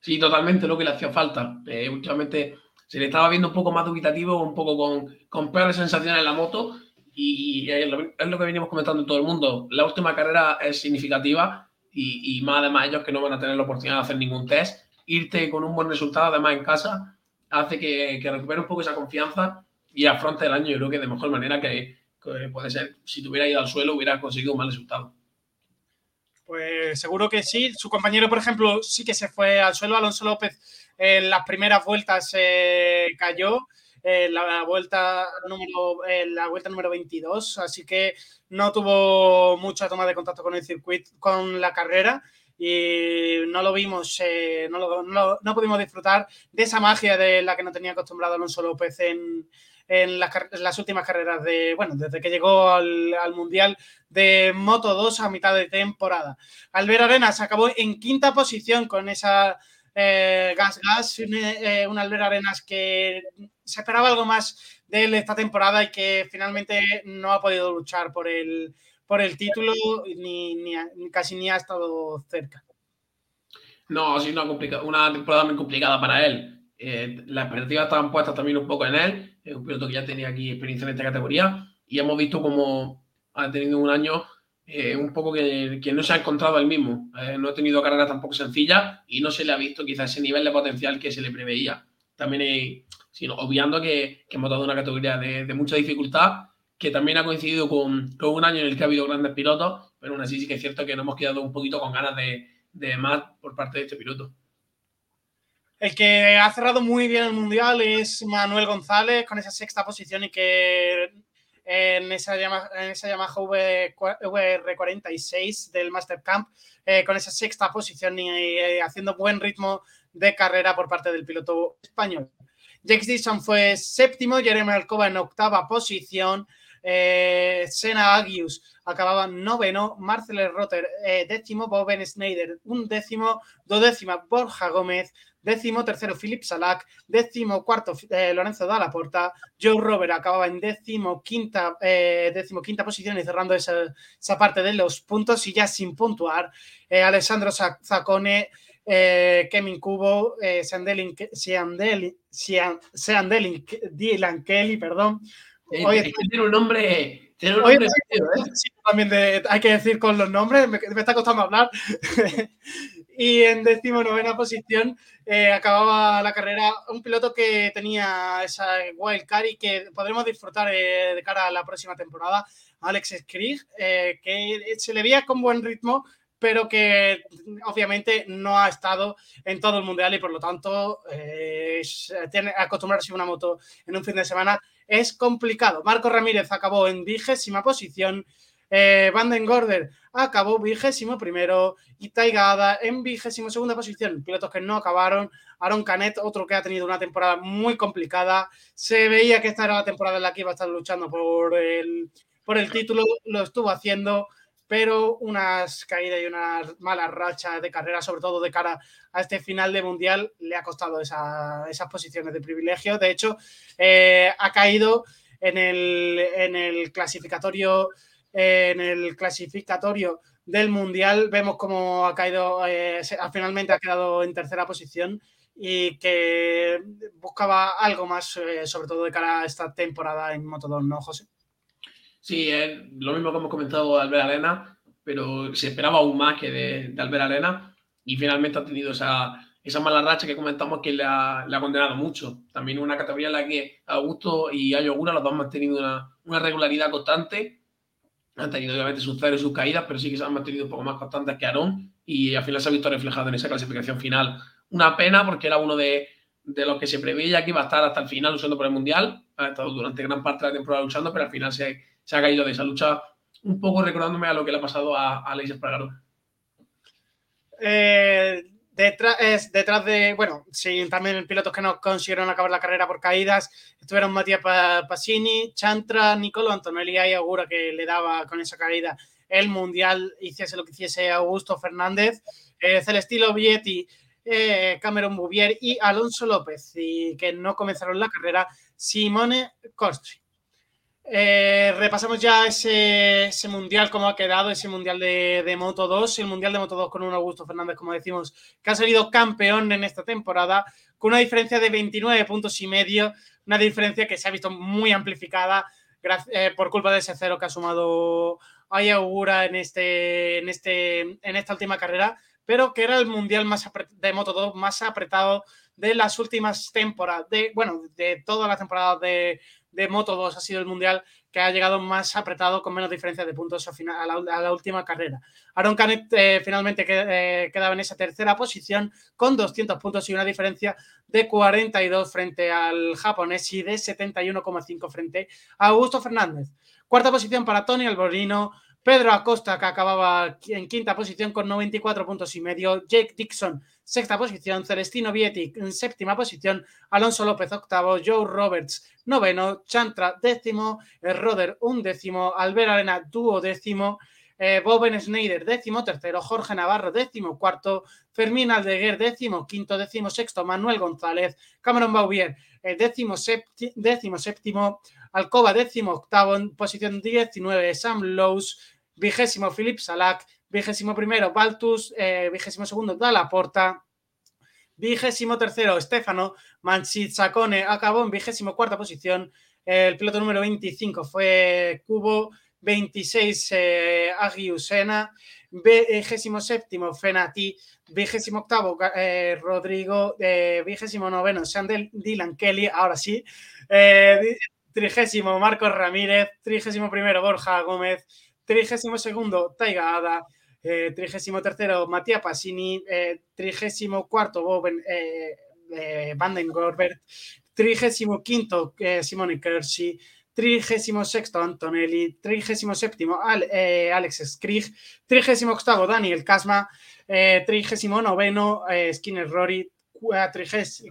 Sí, totalmente lo que le hacía falta. Eh, últimamente se le estaba viendo un poco más dubitativo, un poco con, con peores sensaciones en la moto y, es, lo, que venimos comentando en todo el mundo. La última carrera es significativa y, más además ellos que no van a tener la oportunidad de hacer ningún test, irte con un buen resultado además en casa hace que, que recupere un poco esa confianza y afronte el año yo creo que de mejor manera que, puede ser si tuviera ido al suelo hubiera conseguido un mal resultado. Pues seguro que sí. Su compañero, por ejemplo, sí que se fue al suelo. Alonso López en las primeras vueltas eh, cayó en la vuelta número, en la vuelta número 22, así que no tuvo mucha toma de contacto con el circuito, con la carrera y no lo vimos, eh, no, lo, no, pudimos disfrutar de esa magia de la que no tenía acostumbrado Alonso López en, en, las, últimas carreras de, bueno, desde que llegó al, al, Mundial de Moto 2 a mitad de temporada. Albert Arenas acabó en quinta posición con esa eh, Gas Gas, un, eh, un Albert Arenas que se esperaba algo más de él esta temporada y que finalmente no ha podido luchar por el, por el título ni, ni, casi ni ha estado cerca. No, ha sido una, una temporada muy complicada para él. Eh, expectativas estaban puestas también un poco en él. Es un piloto que ya tenía aquí experiencia en esta categoría y hemos visto como ha tenido un año eh, un poco que, que, no se ha encontrado él mismo. Eh, no ha tenido carrera tampoco sencilla y no se le ha visto quizás ese nivel de potencial que se le preveía también hay, sino obviando que, que hemos dado una categoría de, de mucha dificultad, que también ha coincidido con, con, un año en el que ha habido grandes pilotos, pero aún así sí que es cierto que nos hemos quedado un poquito con ganas de, de más por parte de este piloto. El que ha cerrado muy bien el mundial es Manuel González con esa sexta posición y que en esa Yamaha, en esa Yamaha VR46 del Master Camp, eh, con esa sexta posición y, y, haciendo buen ritmo de carrera por parte del piloto español. Jake Dixon fue séptimo, Jeremy Alcoba en octava posición, eh, Sena Agius acababa noveno, Marcel Rotter eh, décimo, Boben Schneider un décimo, dodécima Borja Gómez, décimo tercero Philip Salak, décimo cuarto eh, Lorenzo Dalla Porta, Joe Robert acababa en décimo quinta, eh, décimo quinta posición y cerrando esa, parte de los puntos y ya sin puntuar, eh, Alessandro Zacone, Kevin Cubo, Seandelin, Seandelin, Seandelin, Dylan Kelly, perdón. Oye, tiene un nombre un nombre Oye, serio, sí, también de, hay que decir con los nombres, me, me está costando hablar. y en decimonovena posición eh, acababa la carrera un piloto que tenía esa wild card y que podremos disfrutar eh, de cara a la próxima temporada, Alex Skrig, eh, que se le veía con buen ritmo, pero que obviamente no ha estado en todo el mundial y por lo tanto eh, tiene acostumbrarse a una moto en un fin de semana es complicado. Marco Ramírez acabó en vigésima posición. Eh, Vanden Gorder acabó vigésimo primero y Taigada en vigésimo segunda posición. Pilotos que no acabaron. Aaron Canet, otro que ha tenido una temporada muy complicada. Se veía que esta era la temporada en la que iba a estar luchando por el, por el título. Lo estuvo haciendo, pero unas caídas y unas malas rachas de carrera, sobre todo de cara a este final de mundial, le ha costado esa, esas posiciones de privilegio. De hecho, eh, ha caído en el, clasificatorio del Mundial. Vemos cómo ha caído, eh, finalmente ha quedado en tercera posición y que buscaba algo más, eh, sobre todo de cara a esta temporada en Moto2, ¿no, José? Sí, es lo mismo que hemos comentado de Albert Arena, pero se esperaba aún más que de, Albert Arena y finalmente ha tenido esa, esa mala racha que comentamos que le ha, le ha, condenado mucho. También una categoría en la que Augusto y Ayogura los dos han mantenido una, una regularidad constante han tenido obviamente sus ceros y sus caídas, pero sí que se han mantenido un poco más constantes que Aarón y al final se ha visto reflejado en esa clasificación final. Una pena porque era uno de, de los que se preveía que iba a estar hasta el final luchando por el Mundial, ha estado durante gran parte de la temporada luchando, pero al final se, se ha caído de esa lucha un poco recordándome a lo que le ha pasado a, a Aleix Espargaró. Eh, detrás, es, detrás de, bueno, sí, también pilotos que no consiguieron acabar la carrera por caídas, estuvieron Matías Pasini, Chantra, Nicolo Antonelli y Agura que le daba con esa caída el mundial, hiciese lo que hiciese Augusto Fernández, eh, Celestino Vietti, eh, Cameron Bouvier y Alonso López, y que no comenzaron la carrera, Simone Costri. Eh, repasamos ya ese, mundial, cómo ha quedado, ese mundial de, de, Moto 2, el mundial de Moto 2 con un Augusto Fernández, como decimos, que ha salido campeón en esta temporada, con una diferencia de 29 puntos y medio, una diferencia que se ha visto muy amplificada eh, por culpa de ese cero que ha sumado Ayagura en, este, en, este, en esta última carrera, pero que era el mundial más de Moto 2 más apretado de las últimas temporadas, de, bueno, de todas las temporadas de, de Moto 2 ha sido el mundial que ha llegado más apretado con menos diferencia de puntos a, final, a, la, última carrera. Aaron Canet eh, finalmente eh, quedaba en esa tercera posición con 200 puntos y una diferencia de 42 frente al japonés y de 71,5 frente a Augusto Fernández. Cuarta posición para Tony Alborino, Pedro Acosta, que acababa en quinta posición con 94 puntos y medio. Jake Dixon, sexta posición. Celestino Vietti, en séptima posición. Alonso López, octavo. Joe Roberts, noveno. Chantra, décimo. Roder, un décimo. Albert Arena, duodécimo. Eh, Boben Schneider, décimo tercero, Jorge Navarro, décimo cuarto, Fermín Aldeguer, décimo quinto, décimo sexto, Manuel González, Cameron Baubier, eh, décimo, décimo séptimo, Alcoba, décimo octavo, en posición 19, Sam Lowe's, vigésimo, Philip Salak, vigésimo primero, Baltus, eh, vigésimo segundo, Dalla Porta, vigésimo tercero, Stefano Manchizzacone, acabó en vigésimo cuarta posición, el piloto número 25 fue Cubo, 26 eh, Agiusena, vigésimo séptimo Fenati, vigésimo octavo eh, Rodrigo, eh, vigésimo noveno Sandel Dylan Kelly, ahora sí, trigésimo Marcos Ramírez, trigésimo primero Borja Gómez, trigésimo segundo Taiga Ada, trigésimo tercero Matías Passini, eh, trigésimo cuarto Boben eh, eh, Vanden Gorbert, trigésimo quinto eh, Simone Kershi, trigésimo sexto Antonelli, trigésimo séptimo Al- eh, Alex Skrig, trigésimo octavo Daniel Casma, eh, trigésimo noveno eh, Skinner Rory,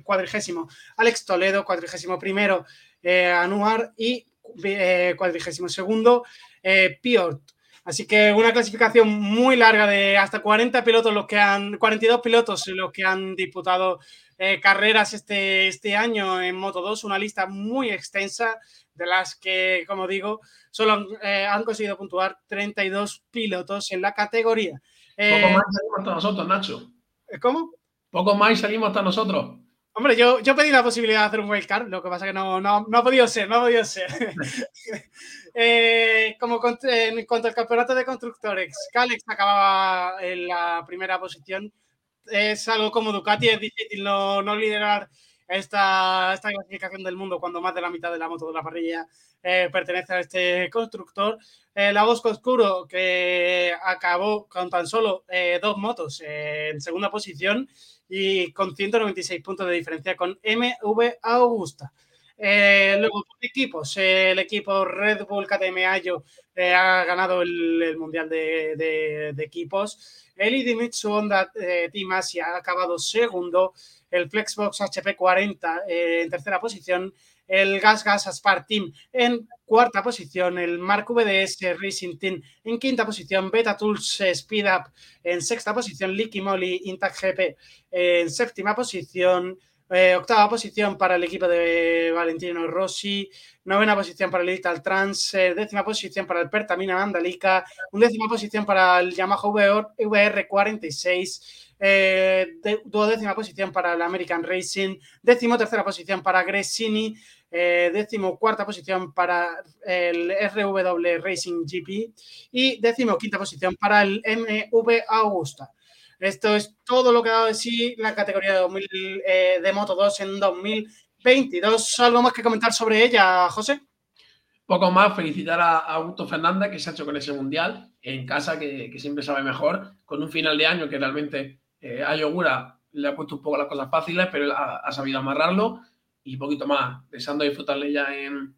cuadrigésimo Alex Toledo, cuadrigésimo primero eh, Anuar y eh, cuadrigésimo segundo eh, Piort. Así que una clasificación muy larga de hasta 40 pilotos, los que han, 42 pilotos los que han disputado eh, carreras este, este año en Moto 2, una lista muy extensa de las que, como digo, solo han, eh, han conseguido puntuar 32 pilotos en la categoría. Eh, Poco más y salimos hasta nosotros, Nacho. ¿Cómo? Poco más salimos hasta nosotros. Hombre, yo, yo pedí la posibilidad de hacer un wildcard, lo que pasa que no, no, no ha podido ser, no ha podido ser. Eh, como cont- en cuanto al campeonato de constructores, Calex acababa en la primera posición. Es algo como Ducati, es difícil no, no liderar esta, esta clasificación del mundo cuando más de la mitad de la moto de la parrilla eh, pertenece a este constructor. Eh, la Bosco Oscuro, que acabó con tan solo eh, dos motos eh, en segunda posición y con 196 puntos de diferencia con MV Augusta. Eh, luego, por equipos, el equipo Red Bull KTM Ayo eh, ha ganado el, Mundial de, de- de equipos. El Idemitsu Honda eh, Team Asia ha acabado segundo. El Flexbox HP 40 eh, en tercera posición. El Gas Gas Aspar Team en cuarta posición. El Mark VDS Racing Team en quinta posición. Beta Tools Speed Up en sexta posición. Licky Moly Intact GP en séptima posición. Eh, octava posición para el equipo de Valentino Rossi, novena posición para el Digital Trans, eh, décima posición para el Pertamina Mandalika, undécima posición para el Yamaha VR, 46, eh, duodécima posición para el American Racing, décimo tercera posición para Gresini, eh, décimo cuarta posición para el RW Racing GP y décimo quinta posición para el MV Augusta. Esto es todo lo que ha dado de sí la categoría de, 2000, eh, de Moto 2 en 2022. ¿Algo más que comentar sobre ella, José? Poco más, felicitar a Augusto Fernández que se ha hecho con ese mundial en casa, que, siempre sabe mejor, con un final de año que realmente eh, a Yogura le ha puesto un poco las cosas fáciles, pero ha sabido amarrarlo y poquito más, deseando disfrutarle ya en,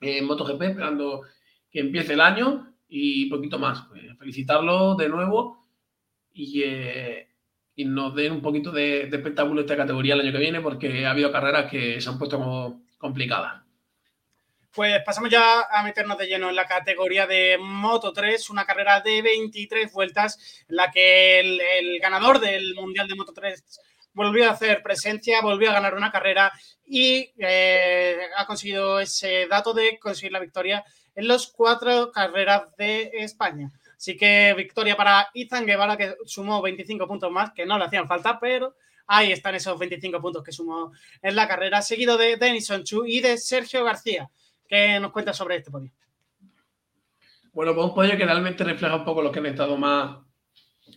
en MotoGP, esperando que empiece el año y poquito más. Eh, felicitarlo de nuevo y, eh, y nos den un poquito de, de espectáculo esta categoría el año que viene, porque ha habido carreras que se han puesto como complicadas. Pues pasamos ya a meternos de lleno en la categoría de Moto 3, una carrera de 23 vueltas en la que el, el ganador del Mundial de Moto 3 volvió a hacer presencia, volvió a ganar una carrera y eh, ha conseguido ese dato de conseguir la victoria en las cuatro carreras de España. Así que victoria para Izan Guevara, que sumó 25 puntos más, que no le hacían falta, pero ahí están esos 25 puntos que sumó en la carrera, seguido de Denison Chu y de Sergio García. ¿Qué nos cuentas sobre este podio? Bueno, pues un podio que realmente refleja un poco lo que han estado más,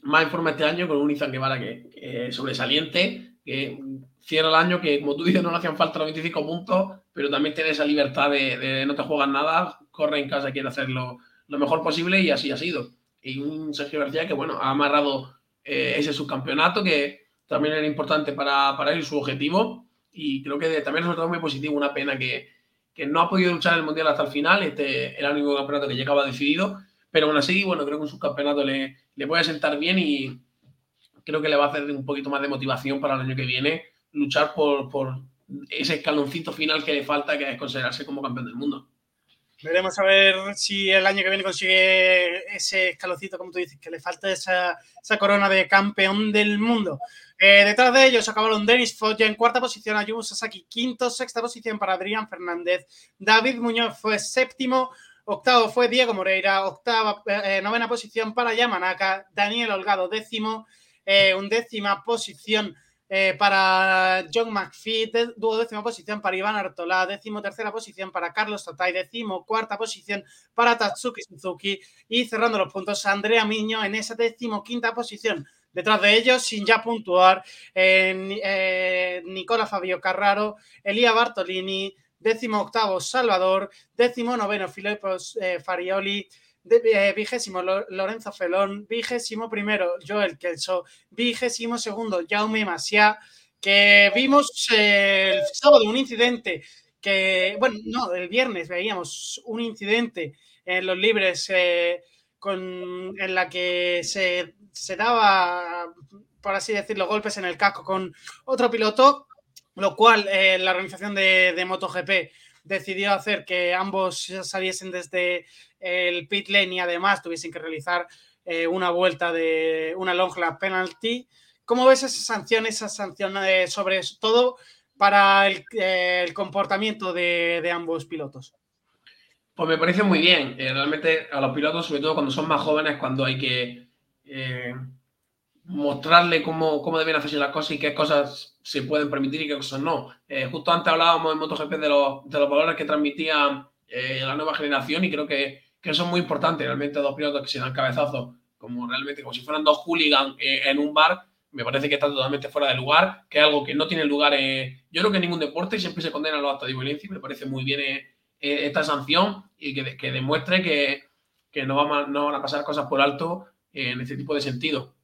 más en forma este año, con un Izan Guevara que, que es sobresaliente, que cierra el año, que como tú dices, no le hacían falta los 25 puntos, pero también tiene esa libertad de, de no te juegas nada, corre en casa, quiere hacerlo lo mejor posible y así ha sido. Y un Sergio García que, bueno, ha amarrado eh, ese subcampeonato que también era importante para, para él su objetivo y creo que también es resultado muy positivo, una pena que, que no ha podido luchar el Mundial hasta el final, este era el único campeonato que llegaba decidido, pero aún así, bueno, creo que un subcampeonato le, le puede sentar bien y creo que le va a hacer un poquito más de motivación para el año que viene luchar por, por ese escaloncito final que le falta, que es considerarse como campeón del mundo. Veremos a ver si el año que viene consigue ese escalocito, como tú dices, que le falta esa, esa corona de campeón del mundo. Eh, detrás de ellos acabaron Denis Foggia en cuarta posición, Ayumu Sasaki quinto, sexta posición para Adrián Fernández, David Muñoz fue séptimo, octavo fue Diego Moreira, octava, eh, novena posición para Yamanaka, Daniel Holgado décimo, eh, undécima posición eh, para John McPhee, duodécima posición para Iván Artola, décimo tercera posición para Carlos Tatay, décimo cuarta posición para Tatsuki Suzuki y cerrando los puntos Andrea Miño en esa décimo quinta posición. Detrás de ellos, sin ya puntuar, eh, eh, Nicola Fabio Carraro, Elia Bartolini, décimo octavo Salvador, décimo noveno Filipos Farioli, eh, vigésimo Lorenzo Felón, vigésimo primero Joel Kelso, vigésimo segundo Jaume Masia, que vimos el sábado un incidente que, bueno, no, el viernes veíamos un incidente en los libres eh, con, en la que se, se daba, por así decirlo, golpes en el casco con otro piloto, lo cual eh, la organización de, MotoGP decidió hacer que ambos saliesen desde el pit lane y además tuviesen que realizar eh, una vuelta de una long lap penalty. ¿Cómo ves esa sanción, esa sanción eh, sobre todo para el, eh, comportamiento de, ambos pilotos? Pues me parece muy bien. realmente a los pilotos, sobre todo cuando son más jóvenes, cuando hay que mostrarle cómo, cómo, deben hacerse las cosas y qué cosas se pueden permitir y qué cosas no. justo antes hablábamos en MotoGP de los, de los valores que transmitía la nueva generación y creo que que son muy importantes, realmente dos pilotos que se dan cabezazos, como realmente como si fueran dos hooligans eh, en un bar, me parece que está totalmente fuera de lugar, que es algo que no tiene lugar yo creo que en ningún deporte siempre se condena los actos de violencia y me parece muy bien eh, eh, esta sanción y que, que demuestre que, que no, a, no van a pasar cosas por alto en este tipo de sentido.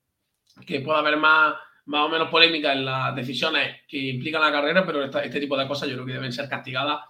Que pueda haber más, más o menos polémica en las decisiones que implican la carrera, pero este tipo de cosas yo creo que deben ser castigadas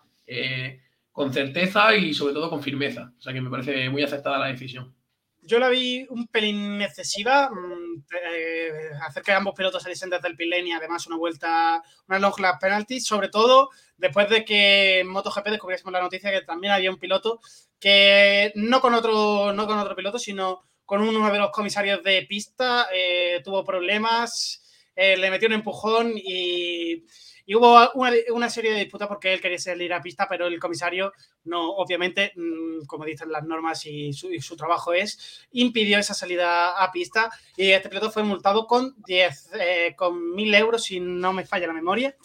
con certeza y sobre todo con firmeza. O sea que me parece muy aceptada la decisión. Yo la vi un pelín excesiva, mm, eh, hacer que ambos pilotos saliesen desde el pit y además una vuelta, una long lap penalty, sobre todo después de que en MotoGP descubriésemos la noticia que también había un piloto que no con otro, no con otro piloto, sino con uno de los comisarios de pista, eh, tuvo problemas, eh, le metió un empujón y y hubo una, serie de disputas porque él quería salir a pista, pero el comisario no, obviamente, mm, como dicen las normas y su, trabajo es, impidió esa salida a pista y este piloto fue multado con 10, eh, con mil euros, si no me falla la memoria.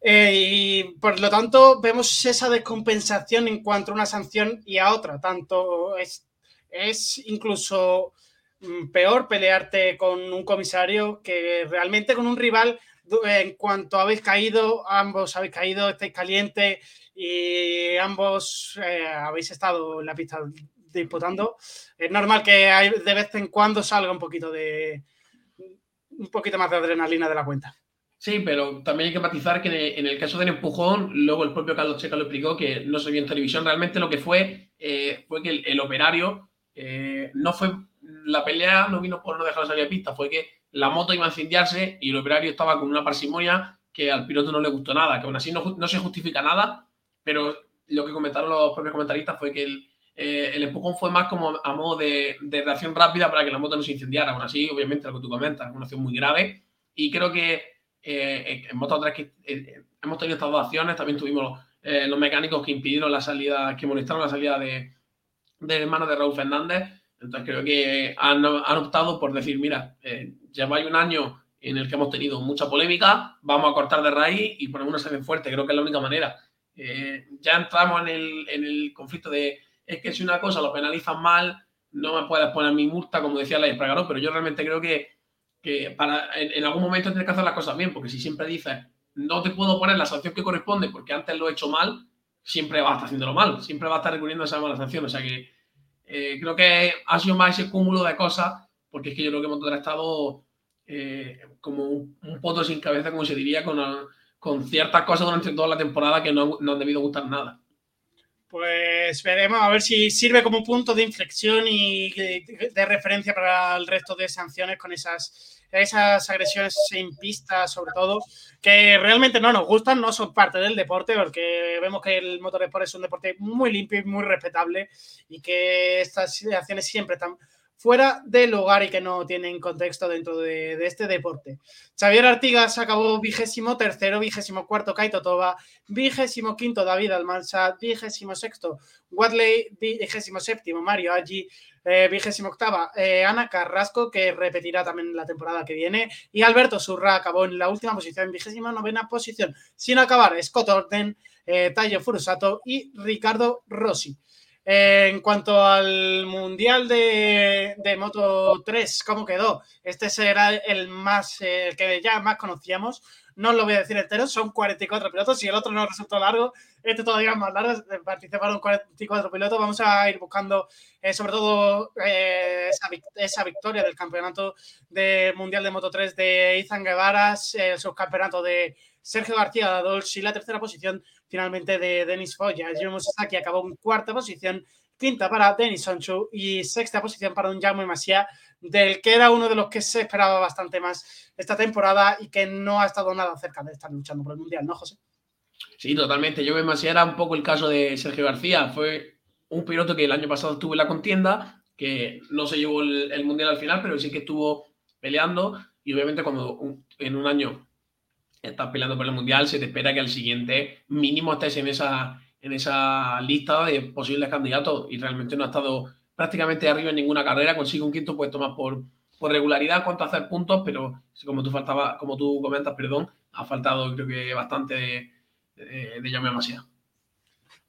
Eh, y por lo tanto, vemos esa descompensación en cuanto a una sanción y a otra. Tanto es, es incluso mm, peor pelearte con un comisario que realmente con un rival en cuanto habéis caído, ambos habéis caído, estáis calientes y ambos eh, habéis estado en la pista disputando. Es normal que de vez en cuando salga un poquito de un poquito más de adrenalina de la cuenta. Sí, pero también hay que matizar que en el caso del empujón, luego el propio Carlos Checa lo explicó que no se vio en televisión. Realmente lo que fue eh, fue que el, operario eh, no fue la pelea, no vino por no dejar salir de pista, fue que la moto iba a incendiarse y el operario estaba con una parsimonia que al piloto no le gustó nada, que aún así no, no se justifica nada, pero lo que comentaron los propios comentaristas fue que el, eh, el empujón fue más como a modo de, de, reacción rápida para que la moto no se incendiara. Aún así, obviamente, lo que tú comentas, una acción muy grave. Y creo que eh, en Moto 3 que, eh, hemos tenido estas dos acciones, también tuvimos los mecánicos que impidieron la salida, que molestaron la salida de, de hermano de Raúl Fernández. Entonces creo que han, han optado por decir, mira, eh, lleváis un año en el que hemos tenido mucha polémica, vamos a cortar de raíz y poner una sede fuerte, creo que es la única manera. Eh, ya entramos en el, en el, conflicto de, es que si una cosa lo penalizan mal, no me puedes poner mi multa, como decía la Espragaró, pero yo realmente creo que, que para, en, algún momento tienes que hacer las cosas bien, porque si siempre dices, no te puedo poner la sanción que corresponde porque antes lo he hecho mal, siempre vas a estar haciéndolo mal, siempre vas a estar recurriendo a esa mala sanción, o sea que eh, creo que ha sido más ese cúmulo de cosas, porque es que yo creo que hemos estado eh, como un, un, poto sin cabeza, como se diría, con, con ciertas cosas durante toda la temporada que no, no han debido gustar nada. Pues veremos a ver si sirve como punto de inflexión y de, referencia para el resto de sanciones con esas esas agresiones en pista, sobre todo, que realmente no nos gustan, no son parte del deporte, porque vemos que el motorsport es un deporte muy limpio y muy respetable y que estas acciones siempre están fuera del hogar y que no tienen contexto dentro de, este deporte. Xavier Artigas acabó vigésimo tercero, vigésimo cuarto Kaito Toba, vigésimo quinto David Almansa, vigésimo sexto Wadley, vigésimo séptimo Mario Aggi, eh, vigésimo octava eh, Ana Carrasco, que repetirá también la temporada que viene, y Alberto Surra acabó en la última posición, vigésima novena posición, sin acabar Scott Orden, eh, Tayo Furusato y Ricardo Rossi. Eh, en cuanto al Mundial de, de, Moto 3, ¿cómo quedó? Este será el más, el que ya más conocíamos. No lo voy a decir entero, son 44 pilotos. Si el otro no resultó largo, este todavía es más largo. Participaron 44 pilotos. Vamos a ir buscando, eh, sobre todo, eh, esa, esa, victoria del campeonato de Mundial de Moto 3 de Izan Guevara, el subcampeonato de Sergio García Dadolch y la tercera posición finalmente de Denis Foya. Yumo Sasaki acabó en cuarta posición, quinta para Denis Sonchu y sexta posición para un Jaume Masia, del que era uno de los que se esperaba bastante más esta temporada y que no ha estado nada cerca de estar luchando por el Mundial, ¿no, José? Sí, totalmente. Jaume Masia era un poco el caso de Sergio García. Fue un piloto que el año pasado estuvo en la contienda, que no se llevó el, Mundial al final, pero sí que estuvo peleando y obviamente cuando en un año estás peleando por el mundial, se te espera que al siguiente mínimo estés en esa, en esa lista de posibles candidatos y realmente no ha estado prácticamente arriba en ninguna carrera, consigue un quinto puesto más por, por regularidad cuanto a hacer puntos, pero como tú faltaba, como tú comentas, perdón, ha faltado creo que bastante de, de, de Jaume Masia.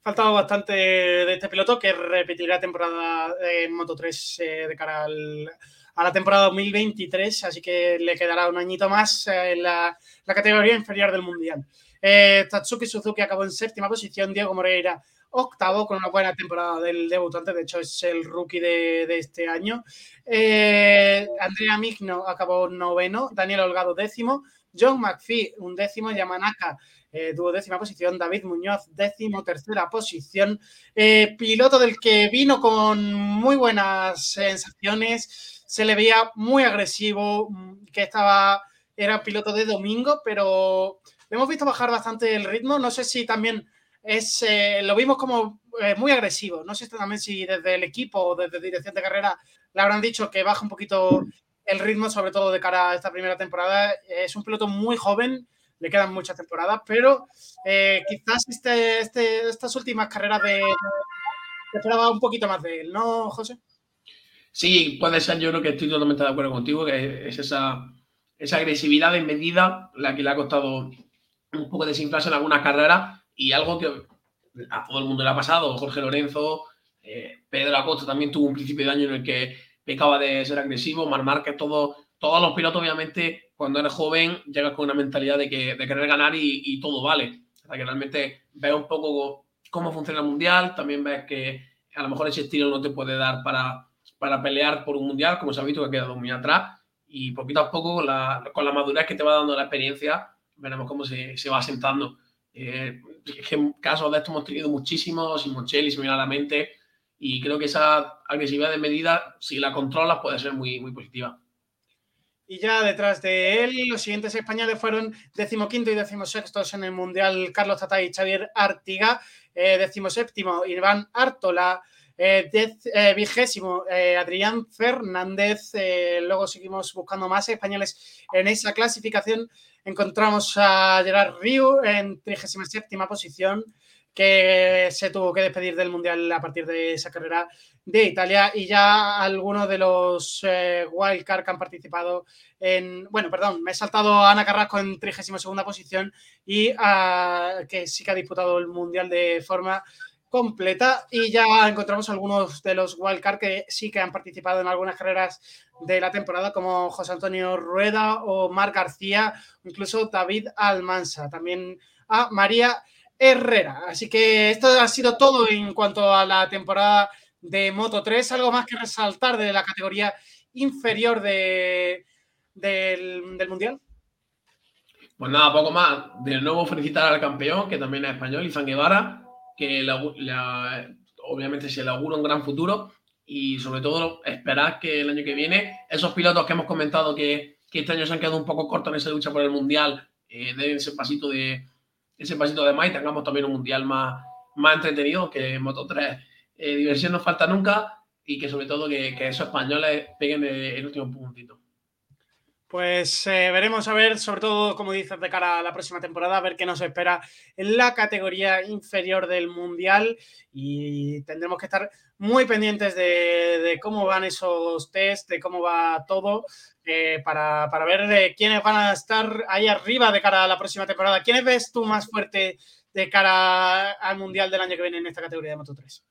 Faltaba bastante de este piloto que repetirá temporada en Moto 3 eh, de cara al, a la temporada 2023, así que le quedará un añito más en la, categoría inferior del Mundial. Eh, Tatsuki Suzuki acabó en séptima posición, Diego Moreira octavo con una buena temporada del debutante, de hecho es el rookie de, este año. Eh, Andrea Migno acabó noveno, Daniel Holgado décimo, John McPhee un décimo, Yamanaka eh, duodécima posición, David Muñoz décimo tercera posición, eh, piloto del que vino con muy buenas sensaciones, se le veía muy agresivo, que estaba, era piloto de domingo, pero le hemos visto bajar bastante el ritmo. No sé si también es, eh, lo vimos como eh, muy agresivo. No sé también si desde el equipo o desde dirección de carrera le habrán dicho que baja un poquito el ritmo, sobre todo de cara a esta primera temporada. Es un piloto muy joven, le quedan muchas temporadas, pero eh, quizás este, este, estas últimas carreras de, esperaba un poquito más de él, ¿no, José? Sí, puede ser, yo creo que estoy totalmente de acuerdo contigo, que es esa, esa agresividad en medida la que le ha costado un poco desinflarse en algunas carreras y algo que a todo el mundo le ha pasado. Jorge Lorenzo, eh, Pedro Acosta también tuvo un principio de año en el que pecaba de ser agresivo, Mar Márquez, todo, todos los pilotos, obviamente, cuando eres joven, llegas con una mentalidad de, que, de querer ganar y, y todo vale. Hasta que realmente ves un poco cómo funciona el mundial, también ves que a lo mejor ese estilo no te puede dar para para pelear por un mundial, como se ha visto que ha quedado muy atrás. Y poquito a poco, con la, madurez que te va dando la experiencia, veremos cómo se, se va asentando. Eh, casos de esto hemos tenido muchísimos, Simoncelli se me a la mente, y creo que esa agresividad de medida, si la controlas, puede ser muy, muy positiva. Y ya detrás de él, los siguientes españoles fueron decimoquinto y decimosextos en el Mundial Carlos Tata y Xavier Artiga, eh, decimoséptimo Iván Artola, vigésimo, eh, Adrián Fernández. Eh, luego seguimos buscando más españoles en esa clasificación. Encontramos a Gerard Riu en 37 posición, que se tuvo que despedir del Mundial a partir de esa carrera de Italia. Y ya algunos de los eh, wildcard que han participado en. Bueno, perdón, me he saltado a Ana Carrasco en 32 posición y que sí que ha disputado el Mundial de forma completa y ya encontramos algunos de los wildcard que sí que han participado en algunas carreras de la temporada como José Antonio Rueda o Marc García, incluso David Almansa, también a María Herrera. Así que esto ha sido todo en cuanto a la temporada de Moto 3. Algo más que resaltar de la categoría inferior de, del, Mundial. Pues nada, poco más. De nuevo felicitar al campeón, que también es español, Izan Guevara, que obviamente se le augura un gran futuro y sobre todo esperar que el año que viene esos pilotos que hemos comentado que, este año se han quedado un poco cortos en esa lucha por el mundial eh, den ese pasito de ese pasito de más y tengamos también un mundial más, más entretenido que Moto 3 eh, diversión no falta nunca y que sobre todo que, que esos españoles peguen el último puntito. Pues eh, veremos a ver, sobre todo, como dices, de cara a la próxima temporada, a ver qué nos espera en la categoría inferior del Mundial y tendremos que estar muy pendientes de, cómo van esos test, de cómo va todo, eh, para, para, ver eh, quiénes van a estar ahí arriba de cara a la próxima temporada. ¿Quiénes ves tú más fuerte de cara al Mundial del año que viene en esta categoría de Moto 3?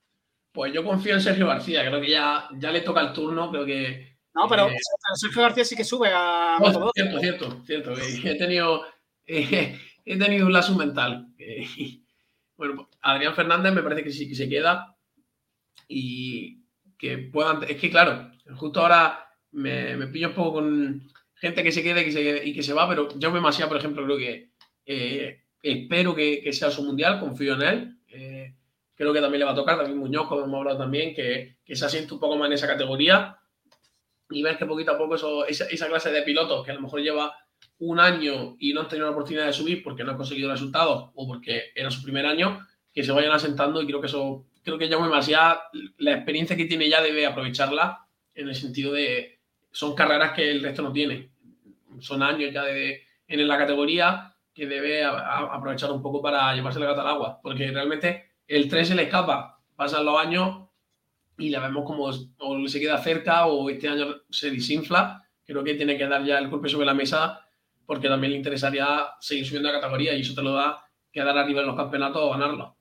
Pues yo confío en Sergio García, creo que ya, ya le toca el turno, creo que no, pero eh, Sergio García sí que sube a. No, cierto, cierto, cierto. He tenido, eh, he tenido un lazo mental. bueno, Adrián Fernández me parece que sí que se queda. Y que puedan. Es que, claro, justo ahora me, me pillo un poco con gente que se quede, que se y que se va, pero yo me Masía, por ejemplo, creo que eh, espero que, que, sea su mundial, confío en él. Eh, creo que también le va a tocar, David Muñoz, como hemos hablado también, que, que se asiente un poco más en esa categoría y ver que poquito a poco eso, esa, esa, clase de pilotos que a lo mejor lleva un año y no han tenido la oportunidad de subir porque no han conseguido resultados o porque era su primer año, que se vayan asentando y creo que eso, creo que ya muy más ya la experiencia que tiene ya debe aprovecharla en el sentido de son carreras que el resto no tiene, son años ya de, en la categoría que debe a, a aprovechar un poco para llevarse la gata al agua, porque realmente el 3 se le escapa, pasan los años y la vemos como o se queda cerca o este año se desinfla. Creo que tiene que dar ya el golpe sobre la mesa porque también le interesaría seguir subiendo la categoría y eso te lo da quedar arriba en los campeonatos o ganarlo.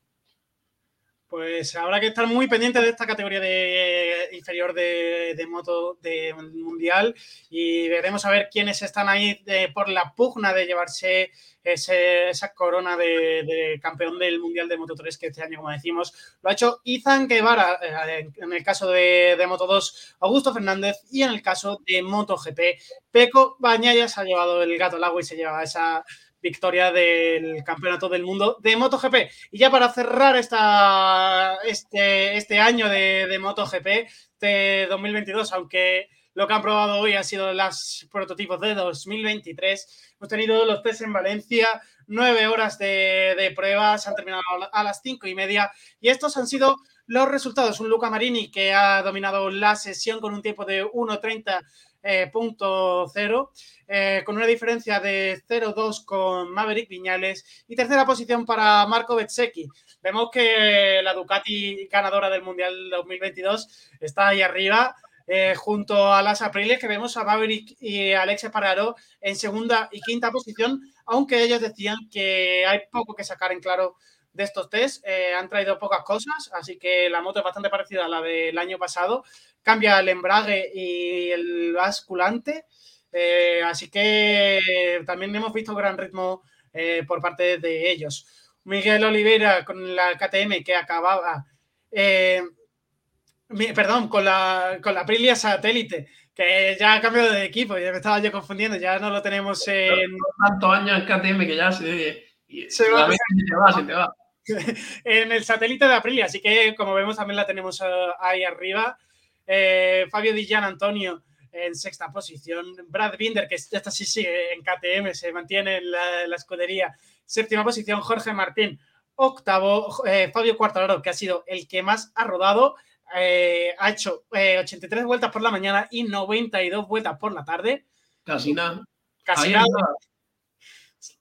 Pues habrá que estar muy pendiente de esta categoría de inferior de, de moto de mundial y veremos a ver quiénes están ahí de, por la pugna de llevarse esa corona de, campeón del mundial de Moto 3 que este año, como decimos, lo ha hecho Izan Guevara eh, en el caso de, de, Moto 2, Augusto Fernández y en el caso de Moto GP, Peco Bañaya se ha llevado el gato al agua y se lleva esa victoria del campeonato del mundo de MotoGP. Y ya para cerrar esta, este, este año de, MotoGP de 2022, aunque lo que han probado hoy han sido los prototipos de 2023, hemos tenido los test en Valencia, nueve horas de, de pruebas, han terminado a las cinco y media, y estos han sido los resultados. Un Luca Marini que ha dominado la sesión con un tiempo de 1.30 eh, punto cero, eh, con una diferencia de 0-2 con Maverick Viñales y tercera posición para Marco Bezzecchi. Vemos que la Ducati ganadora del Mundial 2022 está ahí arriba. Eh, junto a las Apriles que vemos a Maverick y Alexa Pararo en segunda y quinta posición, aunque ellos decían que hay poco que sacar en claro de estos test. Eh, han traído pocas cosas, así que la moto es bastante parecida a la del año pasado. Cambia el embrague y el basculante. Eh, así que también hemos visto gran ritmo eh, por parte de ellos. Miguel Oliveira con la KTM que acababa. Eh, perdón, con la, con la Aprilia Satélite, que ya ha cambiado de equipo, ya me estaba yo confundiendo, ya no lo tenemos en. Tantos años en KTM que ya se. Se va, se te va, se te va. en el satélite de Aprilia, así que como vemos también la tenemos uh, ahí arriba. Eh, Fabio Di Gian Antonio en sexta posición. Brad Binder, que esta sí sigue en KTM, se mantiene en la, la escudería. Séptima posición, Jorge Martín. Octavo, eh, Fabio Quartararo, que ha sido el que más ha rodado. Eh, ha hecho 83 vueltas por la mañana y 92 vueltas por la tarde. Casi nada. Casi nada.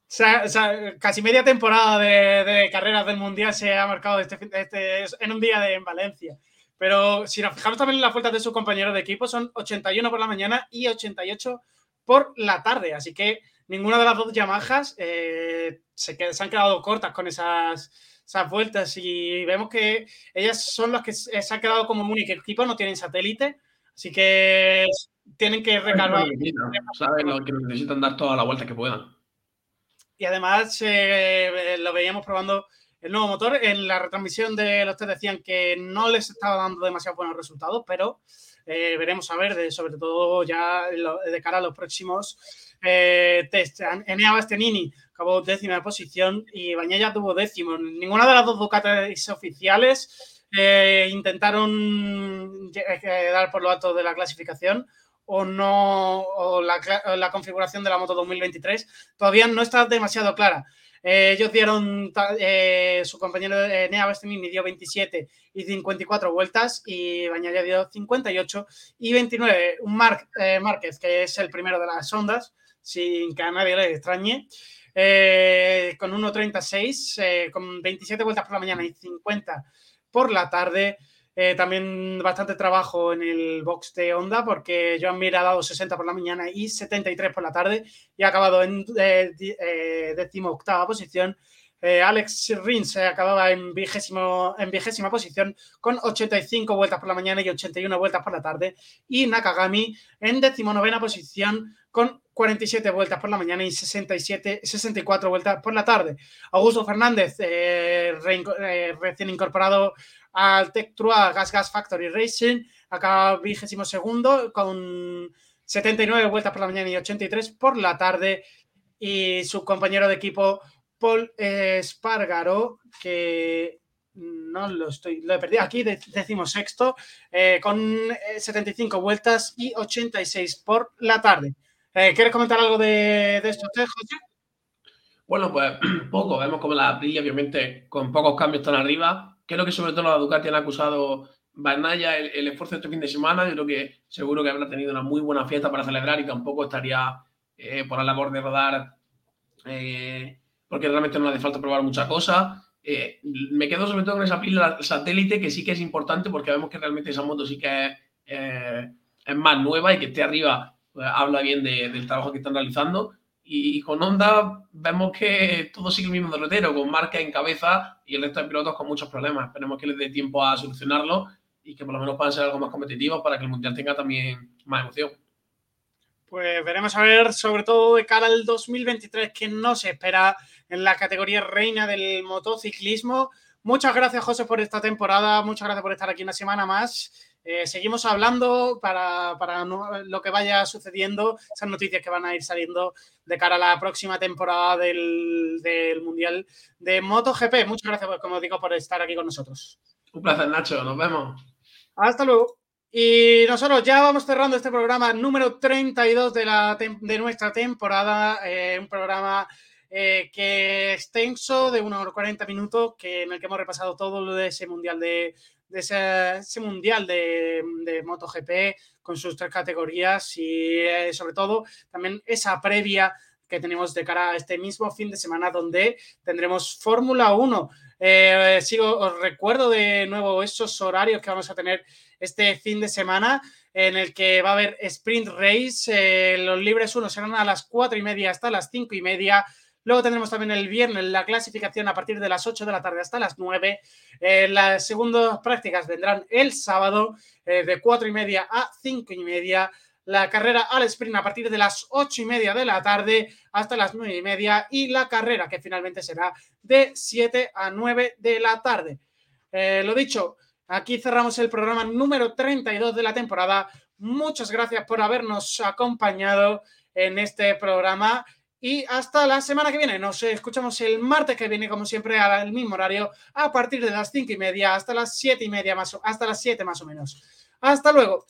O sea, o sea, casi media temporada de, de, carreras del Mundial se ha marcado este, este, en un día de, en Valencia. Pero si nos fijamos también en las vueltas de sus compañeros de equipo, son 81 por la mañana y 88 por la tarde. Así que ninguna de las dos Yamahas eh, se, se, han quedado cortas con esas, esas, vueltas. Y vemos que ellas son las que se han quedado como único equipo, no tienen satélite. Así que tienen que recargar. Saben lo que necesitan dar toda la vuelta que puedan y además eh, lo veíamos probando el nuevo motor. En la retransmisión de los test decían que no les estaba dando demasiado buenos resultados, pero eh, veremos a ver, de, sobre todo ya lo, de cara a los próximos eh, test. Enea Bastianini acabó décima posición y Bañella tuvo décimo. Ninguna de las dos Ducatis oficiales eh, intentaron dar por lo alto de la clasificación o no, o la, configuración de la moto 2023 todavía no está demasiado clara. Eh, ellos dieron, eh, su compañero eh, Nea Bastianini dio 27 y 54 vueltas y Bañaya dio 58 y 29. Un eh, Márquez, que es el primero de las ondas, sin que a nadie le extrañe, eh, con 1.36, eh, con 27 vueltas por la mañana y 50 por la tarde. Eh, también bastante trabajo en el box de Honda porque Joan Mir ha dado 60 por la mañana y 73 por la tarde y ha acabado en eh, eh, décimo octava posición. Eh, Alex Rins acababa en, vigésimo, en vigésima posición con 85 vueltas por la mañana y 81 vueltas por la tarde. Y Nakagami en decimonovena posición con 47 vueltas por la mañana y 67, 64 vueltas por la tarde. Augusto Fernández, eh, eh, recién incorporado al Tech Gas Gas Factory Racing, acaba vigésimo segundo con 79 vueltas por la mañana y 83 por la tarde. Y su compañero de equipo, Paul Espargaro, que no lo estoy, lo he perdido aquí, decimos sexto, eh, con 75 vueltas y 86 por la tarde. Eh, ¿Quieres comentar algo de, de esto, José? Bueno, pues poco. Vemos como la Aprilia, obviamente, con pocos cambios están arriba. Creo que sobre todo los Ducati han acusado Banaya el, esfuerzo de este fin de semana. Yo creo que seguro que habrá tenido una muy buena fiesta para celebrar y tampoco estaría eh, por la labor de rodar eh, porque realmente no hace falta probar muchas cosas. Eh, me quedo sobre todo con esa pila satélite que sí que es importante porque vemos que realmente esa moto sí que es, más nueva y que esté arriba pues, habla bien de, del trabajo que están realizando. Y, con Honda vemos que todo sigue el mismo derrotero, con marca en cabeza y el resto de pilotos con muchos problemas. Esperemos que les dé tiempo a solucionarlo y que por lo menos puedan ser algo más competitivos para que el Mundial tenga también más emoción. Pues veremos a ver, sobre todo de cara al 2023, que no se espera en la categoría reina del motociclismo. Muchas gracias, José, por esta temporada. Muchas gracias por estar aquí una semana más. Eh, seguimos hablando para, para no, lo que vaya sucediendo, esas noticias que van a ir saliendo de cara a la próxima temporada del, del Mundial de MotoGP. Muchas gracias, como digo, por estar aquí con nosotros. Un placer, Nacho. Nos vemos. Hasta luego. Y nosotros ya vamos cerrando este programa número 32 de, la, de nuestra temporada, eh, un programa eh, que extenso de unos 40 minutos, que, en el que hemos repasado todo lo de ese mundial de, de ese, mundial de, de, MotoGP con sus tres categorías y eh, sobre todo también esa previa que tenemos de cara a este mismo fin de semana donde tendremos Fórmula 1. Eh, sigo, os recuerdo de nuevo esos horarios que vamos a tener este fin de semana en el que va a haber sprint race. Eh, los libres 1 serán a las 4 y media hasta las 5 y media. Luego tendremos también el viernes la clasificación a partir de las 8 de la tarde hasta las 9. Eh, las segundas prácticas vendrán el sábado eh, de 4 y media a 5 y media. La carrera al sprint a partir de las 8 y media de la tarde hasta las 9 y media. Y la carrera que finalmente será de 7 a 9 de la tarde. Eh, lo dicho, aquí cerramos el programa número 32 de la temporada. Muchas gracias por habernos acompañado en este programa y hasta la semana que viene. Nos escuchamos el martes que viene, como siempre, al mismo horario, a partir de las cinco y media hasta las siete y media más o, hasta las siete más o menos. Hasta luego.